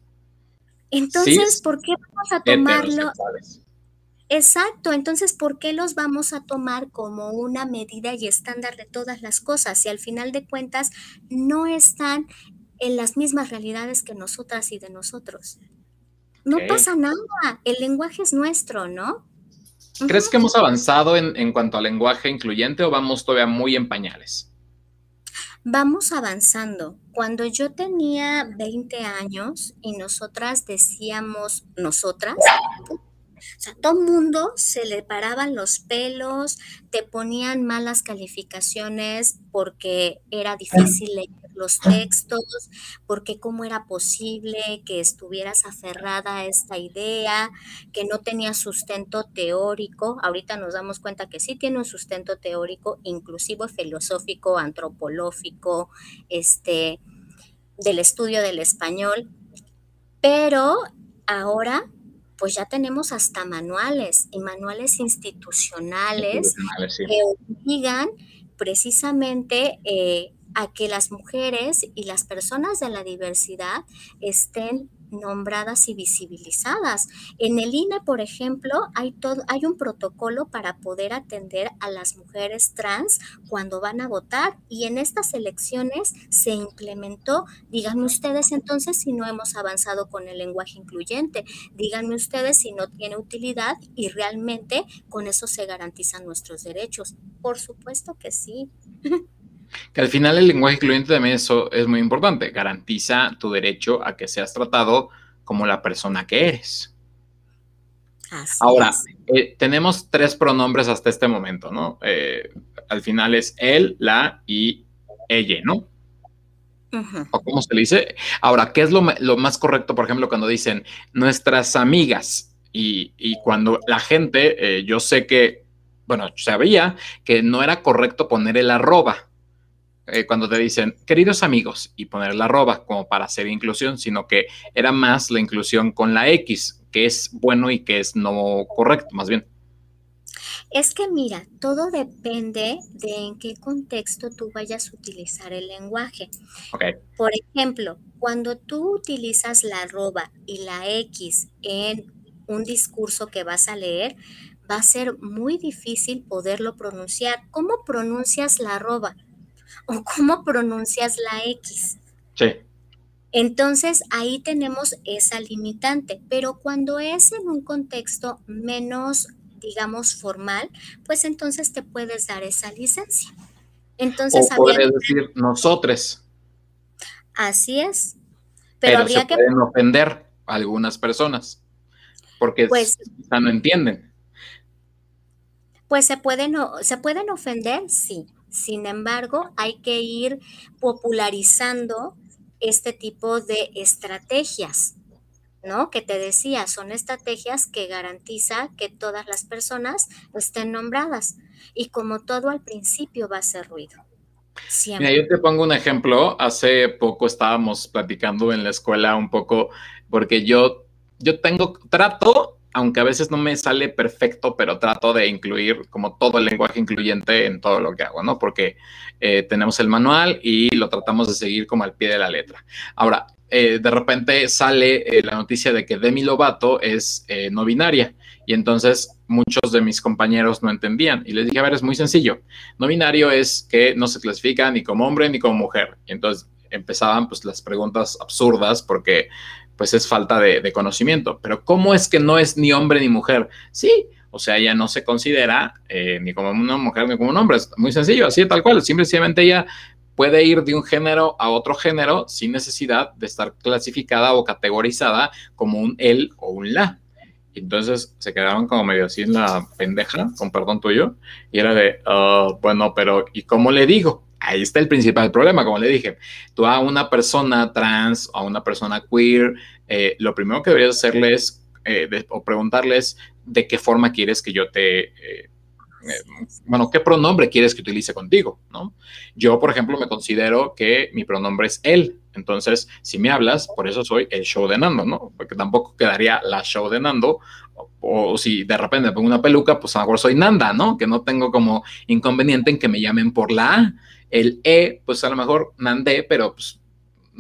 Entonces, ¿por qué vamos a tomarlo? Exacto, entonces, ¿por qué los vamos a tomar como una medida y estándar de todas las cosas si al final de cuentas no están en las mismas realidades que nosotras y de nosotros? No pasa nada, el lenguaje es nuestro, ¿no? ¿Crees que hemos avanzado en, en cuanto al lenguaje incluyente o vamos todavía muy en pañales? Vamos avanzando. Cuando yo tenía 20 años y nosotras decíamos nosotras, o sea, todo el mundo se le paraban los pelos, te ponían malas calificaciones porque era difícil leer los textos, porque cómo era posible que estuvieras aferrada a esta idea, que no tenía sustento teórico. Ahorita nos damos cuenta que sí tiene un sustento teórico, inclusive filosófico, antropológico, este, del estudio del español, pero ahora pues ya tenemos hasta manuales y manuales institucionales, que obligan precisamente eh, a que las mujeres y las personas de la diversidad estén nombradas y visibilizadas. En el INE, por ejemplo, hay, todo, hay un protocolo para poder atender a las mujeres trans cuando van a votar y en estas elecciones se implementó. Díganme ustedes entonces si no hemos avanzado con el lenguaje incluyente. Díganme ustedes si no tiene utilidad y realmente con eso se garantizan nuestros derechos. Por supuesto que sí. Que al final el lenguaje incluyente también eso es muy importante, garantiza tu derecho a que seas tratado como la persona que eres. Ahora, eh, tenemos tres pronombres hasta este momento, ¿no? Eh, al final es él, la y ella, ¿no? ¿O cómo se le dice? Ahora, ¿qué es lo, más correcto, por ejemplo, cuando dicen nuestras amigas? Y, cuando la gente, eh, yo sé que, bueno, sabía que no era correcto poner el arroba, eh, cuando te dicen queridos amigos y poner la arroba como para hacer inclusión, sino que era más la inclusión con la X, que es bueno y que es no correcto, más bien. Es que mira, todo depende de en qué contexto tú vayas a utilizar el lenguaje. Por ejemplo, cuando tú utilizas la arroba y la X en un discurso que vas a leer, va a ser muy difícil poderlo pronunciar. ¿Cómo pronuncias la arroba? O cómo pronuncias la X. Sí. Entonces ahí tenemos esa limitante, pero cuando es en un contexto menos, digamos, formal, pues entonces te puedes dar esa licencia. Entonces, o puedes decir nosotros. Así es. Pero, habría se que... pueden ofender a algunas personas porque pues, no entienden. Pues se pueden, se pueden ofender, sí. Sin embargo, hay que ir popularizando este tipo de estrategias, ¿no? Que te decía, son estrategias que garantiza que todas las personas estén nombradas. Y como todo al principio va a ser ruido. Mira, yo te pongo un ejemplo. Hace poco estábamos platicando en la escuela un poco, porque yo, yo tengo, trato, aunque a veces no me sale perfecto, pero trato de incluir como todo el lenguaje incluyente en todo lo que hago, ¿no? Porque eh, tenemos el manual y lo tratamos de seguir como al pie de la letra. Ahora, eh, de repente sale eh, la noticia de que Demi Lovato es no binaria y entonces muchos de mis compañeros no entendían. Y les dije, a ver, es muy sencillo. No binario es que no se clasifica ni como hombre ni como mujer. Y entonces empezaban pues las preguntas absurdas porque pues es falta de, conocimiento. Pero ¿cómo es que no es ni hombre ni mujer? Sí, o sea, ella no se considera eh, ni como una mujer ni como un hombre. Es muy sencillo, así tal cual. Simplemente ella puede ir de un género a otro género sin necesidad de estar clasificada o categorizada como un él o un la. Entonces se quedaban como medio así en la pendeja, con perdón tuyo, y era de, ah, bueno, pero ¿y cómo le digo? Ahí está el principal problema, como le dije. Tú a una persona trans, a una persona queer, eh, lo primero que deberías hacerle eh, o preguntarles de qué forma quieres que yo te... Eh, bueno, ¿qué pronombre quieres que utilice contigo? ¿no? Yo, por ejemplo, me considero que mi pronombre es él. Entonces, si me hablas, por eso soy el show de Nando, ¿no? Porque tampoco quedaría la show de Nando. O, si de repente me pongo una peluca, pues a lo mejor soy Nanda, ¿no? Que no tengo como inconveniente en que me llamen por la A. El E, pues a lo mejor Nandé, pero pues,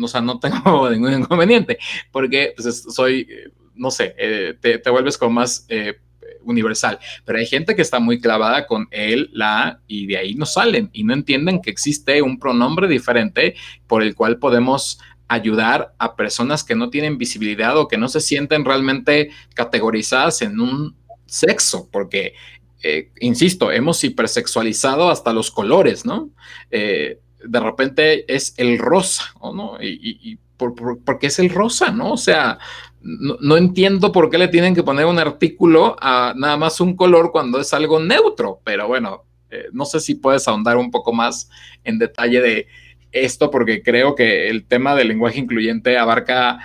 o sea, no tengo ningún inconveniente, porque pues soy, no sé, eh, te, vuelves como más eh, universal. Pero hay gente que está muy clavada con él, la, y de ahí no salen y no entienden que existe un pronombre diferente por el cual podemos ayudar a personas que no tienen visibilidad o que no se sienten realmente categorizadas en un sexo, porque, eh, insisto, hemos hipersexualizado hasta los colores, ¿no? Eh, de repente es el rosa, ¿no? Y, porque es el rosa, ¿no? O sea, no, entiendo por qué le tienen que poner un artículo a nada más un color cuando es algo neutro, pero bueno, eh, no sé si puedes ahondar un poco más en detalle de esto, porque creo que el tema del lenguaje incluyente abarca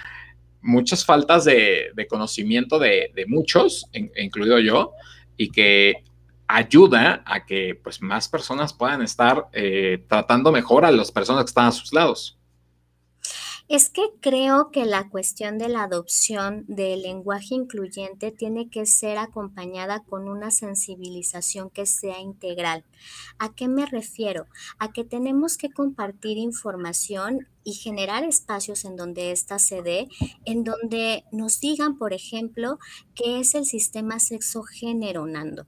muchas faltas de, conocimiento de, muchos, incluido yo, y que ayuda a que pues, más personas puedan estar eh, tratando mejor a las personas que están a sus lados. Es que creo que la cuestión de la adopción del lenguaje incluyente tiene que ser acompañada con una sensibilización que sea integral. ¿A qué me refiero? A que tenemos que compartir información y generar espacios en donde ésta se dé, en donde nos digan, por ejemplo, qué es el sistema sexo-género, Nando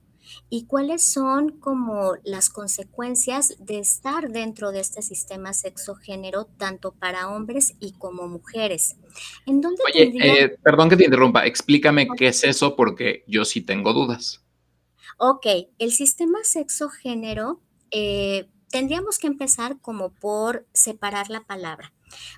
y cuáles son como las consecuencias de estar dentro de este sistema sexo-género tanto para hombres y como mujeres. ¿En dónde Oye, eh, perdón que te interrumpa, explícame qué es eso porque yo sí tengo dudas. Ok, el sistema sexo-género, eh, tendríamos que empezar como por separar la palabra.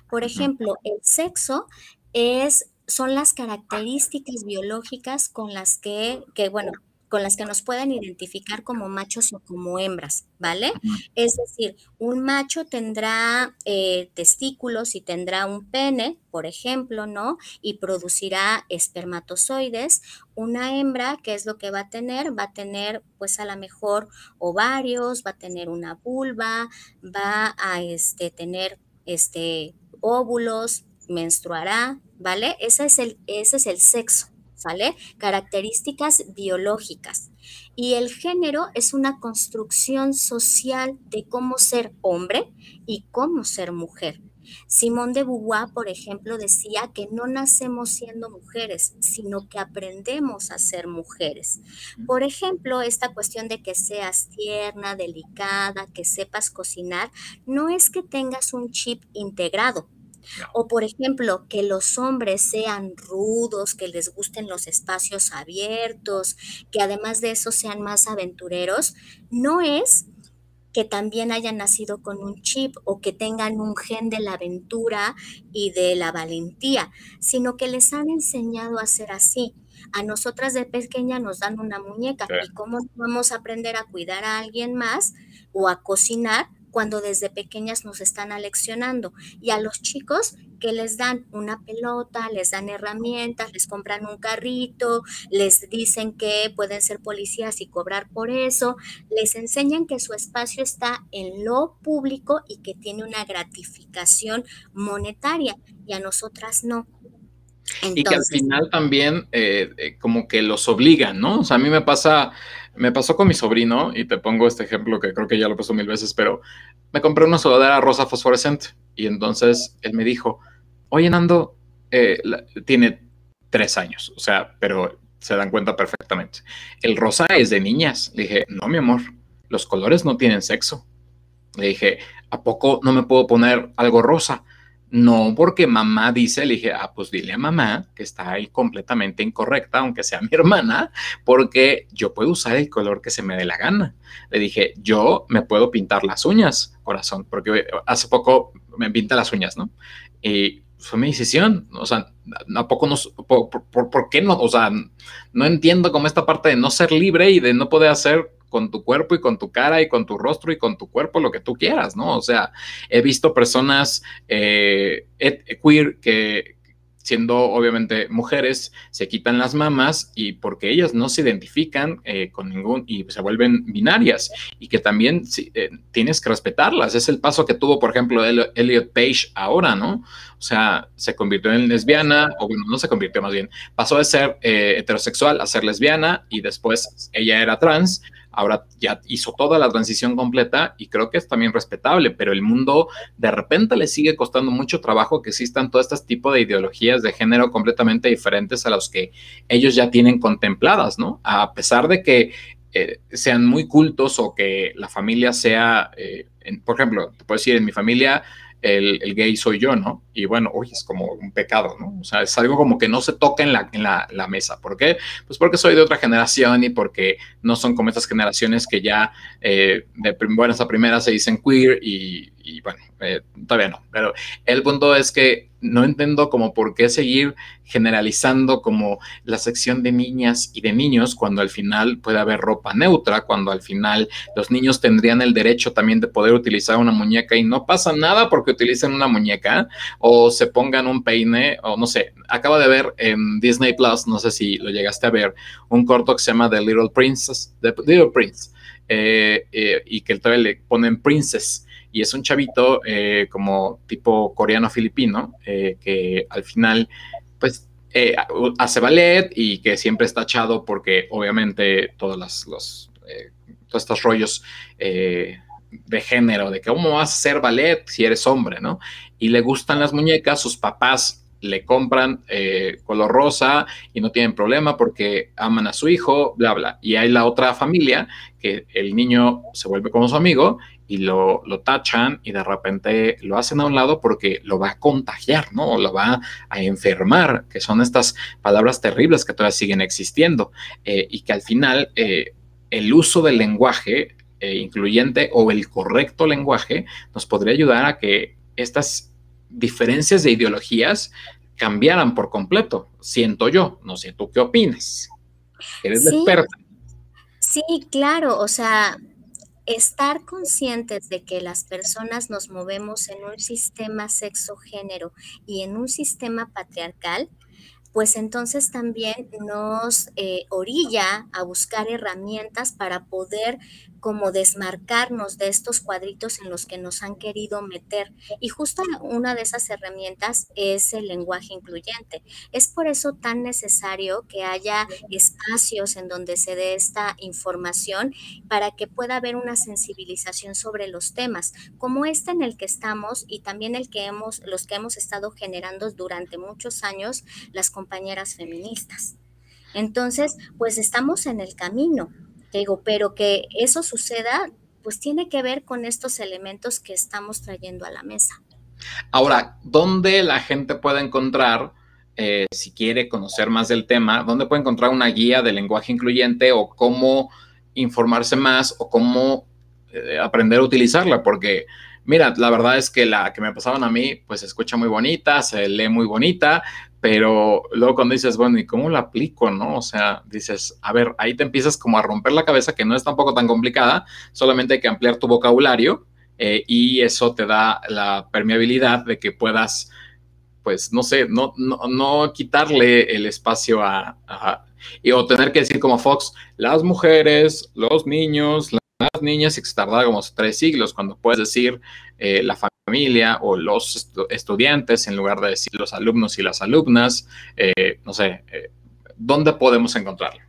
Por ejemplo, el sexo es son las características biológicas con las que, que, bueno, con las que nos puedan identificar como machos o como hembras, ¿vale? Es decir, un macho tendrá eh, testículos y tendrá un pene, por ejemplo, ¿no? Y producirá espermatozoides. Una hembra, ¿qué es lo que va a tener? Va a tener, pues a lo mejor ovarios, va a tener una vulva, va a este, tener este, óvulos, menstruará, ¿vale? Ese es el, ese es el sexo, ¿sale? Características biológicas. Y el género es una construcción social de cómo ser hombre y cómo ser mujer. Simón de Beauvoir, por ejemplo, decía que no nacemos siendo mujeres, sino que aprendemos a ser mujeres. Por ejemplo, esta cuestión de que seas tierna, delicada, que sepas cocinar, no es que tengas un chip integrado, o por ejemplo, que los hombres sean rudos, que les gusten los espacios abiertos, que además de eso sean más aventureros, no es que también hayan nacido con un chip o que tengan un gen de la aventura y de la valentía, sino que les han enseñado a ser así. A nosotras de pequeña nos dan una muñeca y cómo vamos a aprender a cuidar a alguien más o a cocinar cuando desde pequeñas nos están aleccionando. Y a los chicos que les dan una pelota, les dan herramientas, les compran un carrito, les dicen que pueden ser policías y cobrar por eso, les enseñan que su espacio está en lo público y que tiene una gratificación monetaria y a nosotras no. y que al final también eh, eh, como que los obligan, ¿no? O sea, a mí me pasa me pasó con mi sobrino, y te pongo este ejemplo que creo que ya lo he puesto mil veces, pero me compré una sudadera rosa fosforescente. Y entonces él me dijo, oye, Nando, eh, tiene tres años, o sea, pero se dan cuenta perfectamente. El rosa es de niñas. Le dije, no, mi amor, los colores no tienen sexo. Le dije, ¿a poco no me puedo poner algo rosa? No, porque mamá dice, le dije, ah, pues dile a mamá que está ahí completamente incorrecta, aunque sea mi hermana, porque yo puedo usar el color que se me dé la gana. Le dije, yo me puedo pintar las uñas, corazón, porque hace poco me pinta las uñas, ¿no? Y fue mi decisión, o sea, ¿a poco no, por, por qué no? O sea, no entiendo cómo esta parte de no ser libre y de no poder hacer con tu cuerpo y con tu cara y con tu rostro y con tu cuerpo lo que tú quieras, ¿no? O sea, he visto personas eh, queer que siendo obviamente mujeres, se quitan las mamas y porque ellas no se identifican eh, con ningún y se vuelven binarias y que también eh, tienes que respetarlas. Es el paso que tuvo, por ejemplo, Elliot Page ahora, ¿no? O sea, se convirtió en lesbiana, o bueno, no se convirtió más bien, pasó de ser heterosexual a ser lesbiana y después ella era trans ahora ya hizo toda la transición completa y creo que es también respetable, pero el mundo de repente le sigue costando mucho trabajo que existan todo este tipo de ideologías de género completamente diferentes a los que ellos ya tienen contempladas, ¿no? A pesar de que eh, sean muy cultos o que la familia sea, eh, por ejemplo, te puedo decir, en mi familia el, gay soy yo, ¿no? Y bueno, uy, es como un pecado, ¿no? O sea, es algo como que no se toca en la, en la, la mesa. ¿Por qué? Pues porque soy de otra generación y porque no son como estas generaciones que ya eh, de buenas a primeras se dicen queer y, y bueno, eh, todavía no, pero el punto es que no entiendo como por qué seguir generalizando como la sección de niñas y de niños cuando al final puede haber ropa neutra, cuando al final los niños tendrían el derecho también de poder utilizar una muñeca y no pasa nada porque utilicen una muñeca o se pongan un peine o no sé, acaba de ver en Disney Plus, no sé si lo llegaste a ver, un corto que se llama The Little Princess, The Little Prince, eh, eh, y que todavía le ponen Princess y es un chavito eh, como tipo coreano-filipino eh, que al final pues eh, hace ballet y que siempre está echado porque obviamente todos los, todos estos rollos de género, de que cómo vas a hacer ballet si eres hombre, ¿no? Y le gustan las muñecas, sus papás le compran color rosa y no tienen problema porque aman a su hijo, bla, bla. Y hay la otra familia que el niño se vuelve como su amigo y lo, lo, tachan y de repente lo hacen a un lado porque lo va a contagiar, ¿no? Lo va a enfermar, que son estas palabras terribles que todavía siguen existiendo eh, y que al final eh, el uso del lenguaje eh, incluyente o el correcto lenguaje nos podría ayudar a que estas diferencias de ideologías cambiaran por completo, siento yo, no sé tú qué opinas. Eres experta. Sí, claro, o sea, estar conscientes de que las personas nos movemos en un sistema sexo-género y en un sistema patriarcal, pues entonces también nos eh, orilla a buscar herramientas para poder como desmarcarnos de estos cuadritos en los que nos han querido meter. Y justo una de esas herramientas es el lenguaje incluyente. Es por eso tan necesario que haya espacios en donde se dé esta información para que pueda haber una sensibilización sobre los temas, como este en el que estamos y también el que hemos, los que hemos estado generando durante muchos años las compañeras feministas. Entonces, pues estamos en el camino, digo, pero que eso suceda, pues tiene que ver con estos elementos que estamos trayendo a la mesa. Ahora, ¿dónde la gente puede encontrar, eh, si quiere conocer más del tema, dónde puede encontrar una guía de lenguaje incluyente o cómo informarse más o cómo eh, aprender a utilizarla? Porque, mira, la verdad es que la que me pasaban a mí, pues se escucha muy bonita, se lee muy bonita, pero luego cuando dices, bueno, ¿y cómo lo aplico, no? O sea, dices, a ver, ahí te empiezas como a romper la cabeza, que no es tampoco tan complicada, solamente hay que ampliar tu vocabulario eh, y eso te da la permeabilidad de que puedas, pues, no sé, no, no, quitarle el espacio a, y, o tener que decir como Fox, las mujeres, los niños, las niñas, y que se tardaba como tres siglos, cuando puedes decir eh, la familia o los estudiantes en lugar de decir los alumnos y las alumnas? Eh, no sé, eh, ¿dónde podemos encontrarlo?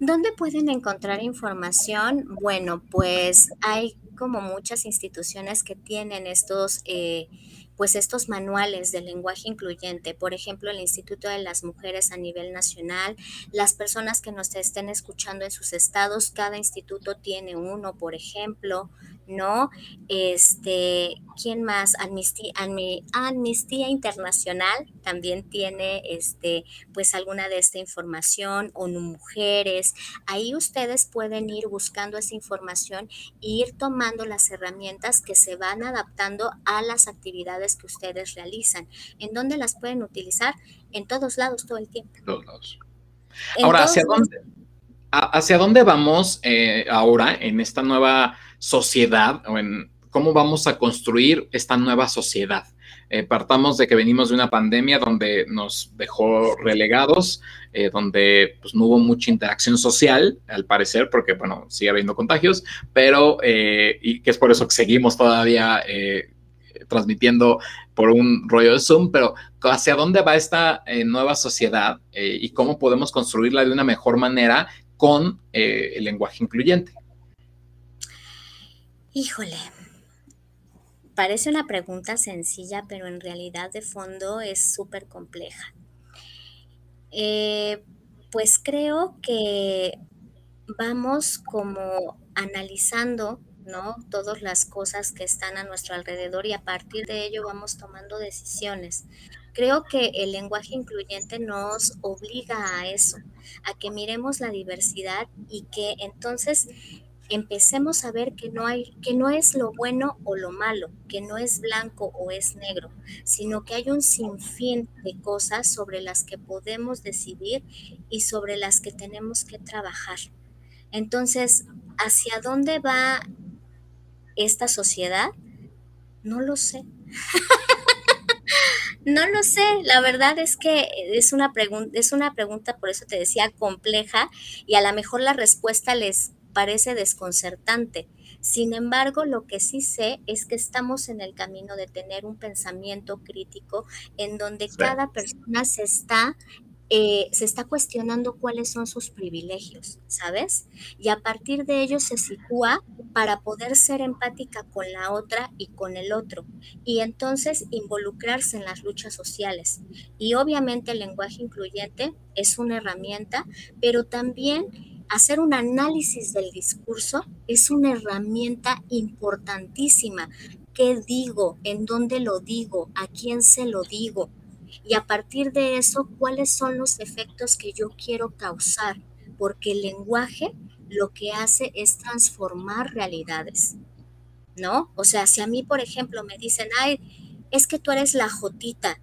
¿Dónde pueden encontrar información? Bueno, pues hay como muchas instituciones que tienen estos pues estos manuales de lenguaje incluyente, por ejemplo, el Instituto de las Mujeres a nivel nacional, las personas que nos estén escuchando en sus estados, cada instituto tiene uno, por ejemplo, ¿no? Este, ¿quién más? Amnistía, Amnistía Internacional también tiene, este, pues alguna de esta información, o mujeres. Ahí ustedes pueden ir buscando esa información e ir tomando las herramientas que se van adaptando a las actividades que ustedes realizan. ¿En dónde las pueden utilizar? En todos lados, todo el tiempo. En todos lados. Ahora, ¿hacia dónde, ¿hacia dónde vamos eh, ahora en esta nueva sociedad o en cómo vamos a construir esta nueva sociedad. Eh, partamos de que venimos de una pandemia donde nos dejó relegados, eh, donde pues, no hubo mucha interacción social, al parecer, porque, bueno, sigue habiendo contagios, pero, eh, y que es por eso que seguimos todavía transmitiendo por un rollo de Zoom, pero ¿hacia dónde va esta nueva sociedad y cómo podemos construirla de una mejor manera con el lenguaje incluyente? Híjole, parece una pregunta sencilla, pero en realidad de fondo es súper compleja. Eh, pues creo que vamos como analizando, ¿no? Todas las cosas que están a nuestro alrededor y a partir de ello vamos tomando decisiones. Creo que el lenguaje incluyente nos obliga a eso, a que miremos la diversidad y que entonces empecemos a ver que no hay, que no es lo bueno o lo malo, que no es blanco o es negro, sino que hay un sinfín de cosas sobre las que podemos decidir y sobre las que tenemos que trabajar. Entonces, ¿hacia dónde va esta sociedad? No lo sé. No lo sé, la verdad es que es una, pregunta, es una pregunta, por eso te decía, compleja y a lo mejor la respuesta les parece desconcertante. Sin embargo, lo que sí sé es que estamos en el camino de tener un pensamiento crítico en donde cada persona se está eh, se está cuestionando cuáles son sus privilegios, ¿sabes? Y a partir de ello se sitúa para poder ser empática con la otra y con el otro, y entonces involucrarse en las luchas sociales. Y obviamente el lenguaje incluyente es una herramienta, pero también hacer un análisis del discurso es una herramienta importantísima. ¿Qué digo? ¿En dónde lo digo? ¿A quién se lo digo? Y a partir de eso, ¿cuáles son los efectos que yo quiero causar? Porque el lenguaje lo que hace es transformar realidades, ¿no? O sea, si a mí, por ejemplo, me dicen, ay, es que tú eres la jotita,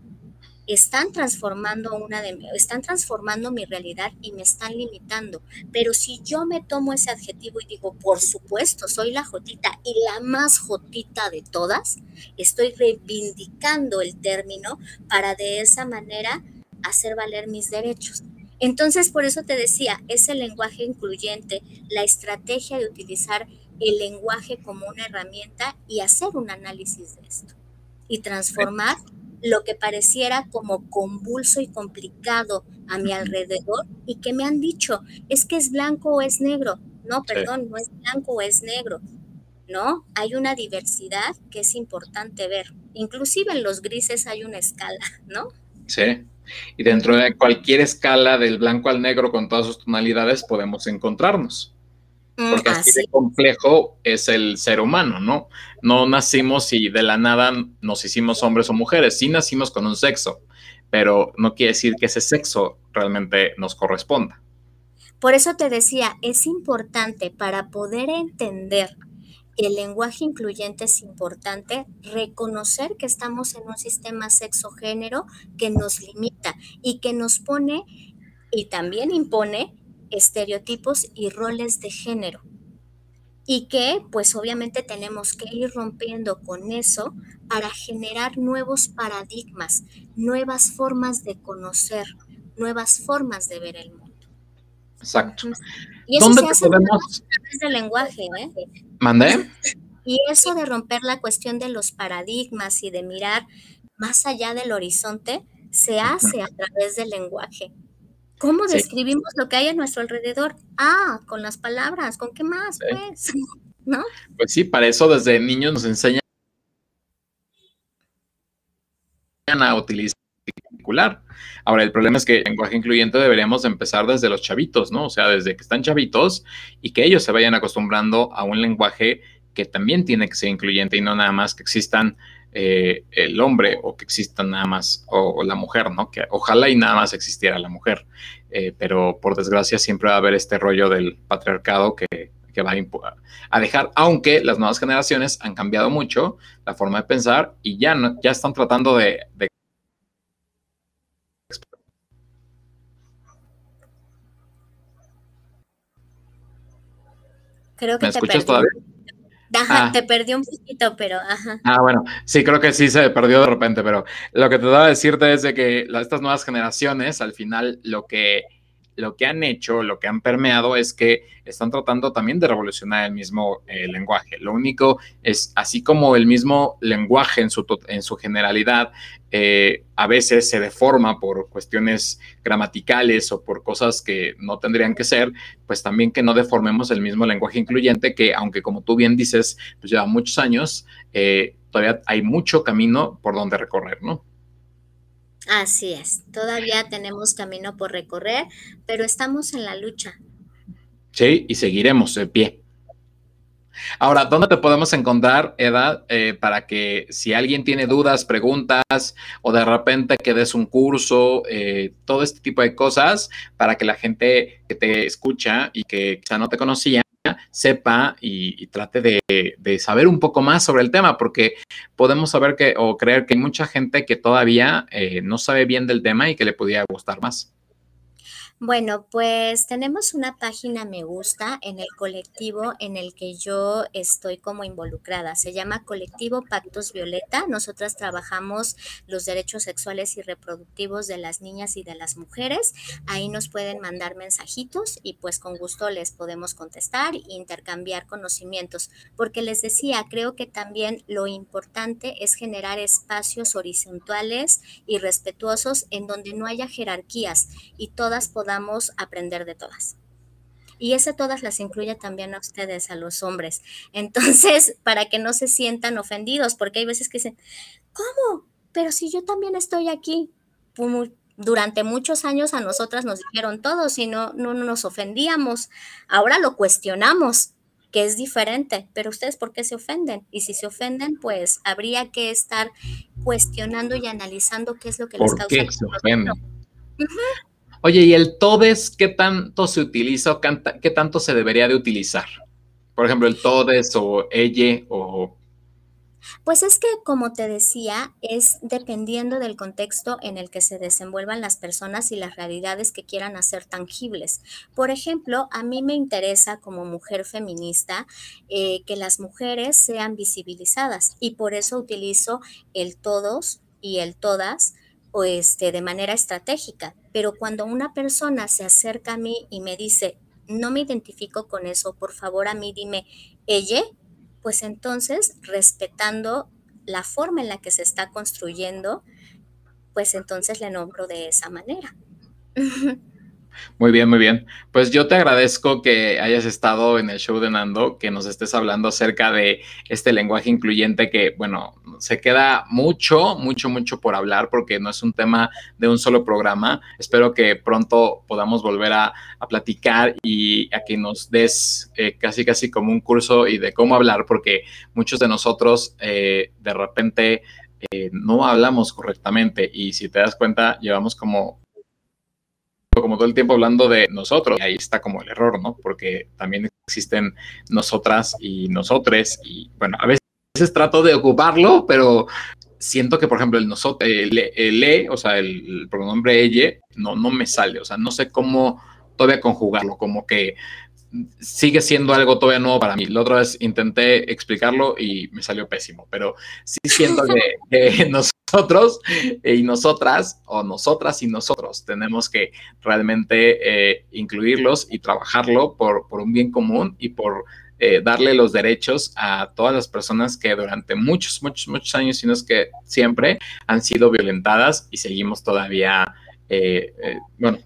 están transformando una de están transformando mi realidad y me están limitando. Pero si yo me tomo ese adjetivo y digo, por supuesto, soy la jotita y la más jotita de todas, estoy reivindicando el término para de esa manera hacer valer mis derechos. Entonces, por eso te decía, es el lenguaje incluyente, la estrategia de utilizar el lenguaje como una herramienta y hacer un análisis de esto y transformar lo que pareciera como convulso y complicado a mi alrededor y que me han dicho, es que es blanco o es negro. No, perdón, no es blanco o es negro. ¿No? Hay una diversidad que es importante ver. Inclusive en los grises hay una escala, ¿no? Sí. Y dentro de cualquier escala del blanco al negro con todas sus tonalidades podemos encontrarnos. Mm, Porque así, de complejo es el ser humano, ¿no? No nacimos y de la nada nos hicimos hombres o mujeres, sí nacimos con un sexo, pero no quiere decir que ese sexo realmente nos corresponda. Por eso te decía, es importante para poder entender que el lenguaje incluyente es importante reconocer que estamos en un sistema sexo-género que nos limita y que nos pone y también impone estereotipos y roles de género. Y que pues obviamente tenemos que ir rompiendo con eso para generar nuevos paradigmas, nuevas formas de conocer, nuevas formas de ver el mundo. Exacto. Y eso se hace podemos... a través del lenguaje, ¿eh? ¿Mandé? Y eso de romper la cuestión de los paradigmas y de mirar más allá del horizonte, se hace a través del lenguaje. ¿Cómo describimos lo que hay a nuestro alrededor? Ah, con las palabras, ¿con qué más? Pues, ¿no? Pues sí, para eso desde niños nos enseñan a utilizar particular. Ahora, el problema es que el lenguaje incluyente deberíamos empezar desde los chavitos, ¿no? O sea, desde que están chavitos y que ellos se vayan acostumbrando a un lenguaje que también tiene que ser incluyente y no nada más que existan eh, el hombre o que exista nada más, o, la mujer, ¿no? Que ojalá y nada más existiera la mujer, eh, pero por desgracia siempre va a haber este rollo del patriarcado que, va a, dejar, aunque las nuevas generaciones han cambiado mucho la forma de pensar y ya, no, ya están tratando de, Creo que ¿Me escuchas todavía? Ajá, ah. te perdí un poquito, pero ajá. Ah, bueno, sí, creo que sí se perdió de repente, pero lo que te daba a decirte es de que estas nuevas generaciones, al final, lo que, lo que han hecho, lo que han permeado es que están tratando también de revolucionar el mismo eh, lenguaje. Lo único es, así como el mismo lenguaje en su, en su generalidad eh, a veces se deforma por cuestiones gramaticales o por cosas que no tendrían que ser, pues también que no deformemos el mismo lenguaje incluyente que, aunque como tú bien dices, pues lleva muchos años, eh, todavía hay mucho camino por donde recorrer, ¿no? Así es, todavía tenemos camino por recorrer, pero estamos en la lucha. Sí, y seguiremos de pie. Ahora, ¿dónde te podemos encontrar, Eda, eh, para que si alguien tiene dudas, preguntas o de repente que des un curso, eh, todo este tipo de cosas, para que la gente que te escucha y que quizá no te conocía, sepa y, trate de, saber un poco más sobre el tema, porque podemos saber que o creer que hay mucha gente que todavía eh, no sabe bien del tema y que le podría gustar más. Bueno, pues tenemos una página me gusta en el colectivo en el que yo estoy como involucrada. Se llama Colectivo Pactos Violeta. Nosotras trabajamos los derechos sexuales y reproductivos de las niñas y de las mujeres. Ahí nos pueden mandar mensajitos y pues con gusto les podemos contestar e intercambiar conocimientos. Porque les decía, creo que también lo importante es generar espacios horizontales y respetuosos en donde no haya jerarquías y todas podamos aprender de todas. Y ese todas las incluye también a ustedes, a los hombres. Entonces, para que no se sientan ofendidos, porque hay veces que dicen, ¿cómo? Pero si yo también estoy aquí. Durante muchos años a nosotras nos dijeron todo, si no, no nos ofendíamos. Ahora lo cuestionamos, que es diferente, pero ustedes ¿por qué se ofenden? Y si se ofenden, pues habría que estar cuestionando y analizando qué es lo que les causa. Qué se ofenden? Oye, ¿y el todes qué tanto se utiliza o qué tanto se debería de utilizar? Por ejemplo, el todes o ella o... Pues es que, como te decía, es dependiendo del contexto en el que se desenvuelvan las personas y las realidades que quieran hacer tangibles. Por ejemplo, a mí me interesa como mujer feminista eh, que las mujeres sean visibilizadas y por eso utilizo el todos y el todas o este, de manera estratégica. Pero cuando una persona se acerca a mí y me dice, no me identifico con eso, por favor a mí dime ella, pues entonces respetando la forma en la que se está construyendo, pues entonces le nombro de esa manera. Muy bien, muy bien. Pues yo te agradezco que hayas estado en el show de Nando, que nos estés hablando acerca de este lenguaje incluyente que, bueno, se queda mucho, mucho, mucho por hablar porque no es un tema de un solo programa. Espero que pronto podamos volver a, platicar y a que nos des eh, casi, casi como un curso y de cómo hablar, porque muchos de nosotros eh, de repente eh, no hablamos correctamente y si te das cuenta, llevamos como como todo el tiempo hablando de nosotros. Y ahí está como el error, ¿no? Porque también existen nosotras y nosotres. Y bueno, a veces trato de ocuparlo, pero siento que, por ejemplo, el nosotros, el, le, o sea, el, pronombre ella, no, no me sale. O sea, no sé cómo todavía conjugarlo, como que sigue siendo algo todavía nuevo para mí. La otra vez intenté explicarlo y me salió pésimo, pero sí siento que, nosotros y nosotras, o nosotras y nosotros, tenemos que realmente eh, incluirlos y trabajarlo por, un bien común y por eh, darle los derechos a todas las personas que durante muchos, muchos, muchos años, sino es que siempre han sido violentadas y seguimos todavía, eh, bueno,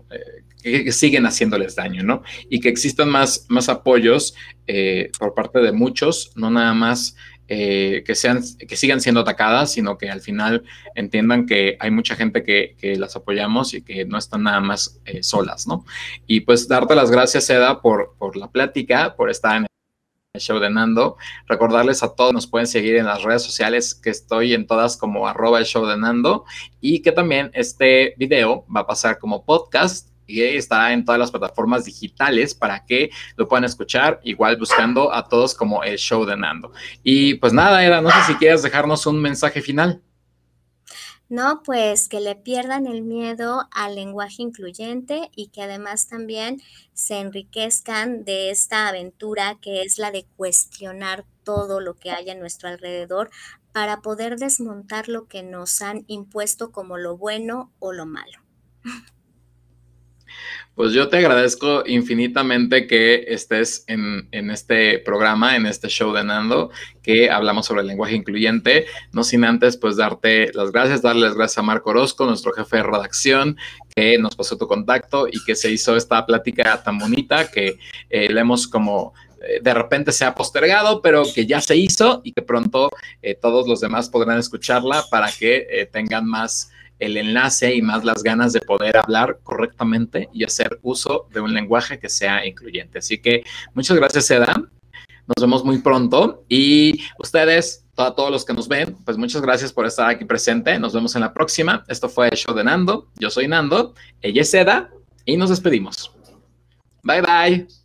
que siguen haciéndoles daño, ¿no? Y que existan más, más apoyos eh, por parte de muchos, no nada más eh, que, sean, que sigan siendo atacadas, sino que al final entiendan que hay mucha gente que, las apoyamos y que no están nada más eh, solas, ¿no? Y pues darte las gracias, Eda, por, por la plática, por estar en el show de Nando. Recordarles a todos, nos pueden seguir en las redes sociales, que estoy en todas como arroba el show de Nando, y que también este video va a pasar como podcast y está en todas las plataformas digitales para que lo puedan escuchar, igual buscando a todos como el show de Nando. Y pues nada, Eda, no sé si quieres dejarnos un mensaje final. No, pues que le pierdan el miedo al lenguaje incluyente y que además también se enriquezcan de esta aventura que es la de cuestionar todo lo que hay a nuestro alrededor para poder desmontar lo que nos han impuesto como lo bueno o lo malo. Pues yo te agradezco infinitamente que estés en, este programa, en este show de Nando, que hablamos sobre el lenguaje incluyente. No sin antes, pues darte las gracias, darles gracias a Marco Orozco, nuestro jefe de redacción, que nos pasó tu contacto y que se hizo esta plática tan bonita que eh, hemos como eh, de repente se ha postergado, pero que ya se hizo y que pronto eh, todos los demás podrán escucharla para que tengan más el enlace y más las ganas de poder hablar correctamente y hacer uso de un lenguaje que sea incluyente. Así que muchas gracias, Eda. Nos vemos muy pronto y ustedes, a todos los que nos ven, pues muchas gracias por estar aquí presente. Nos vemos en la próxima. Esto fue el show de Nando. Yo soy Nando, ella es Eda y nos despedimos. Bye bye.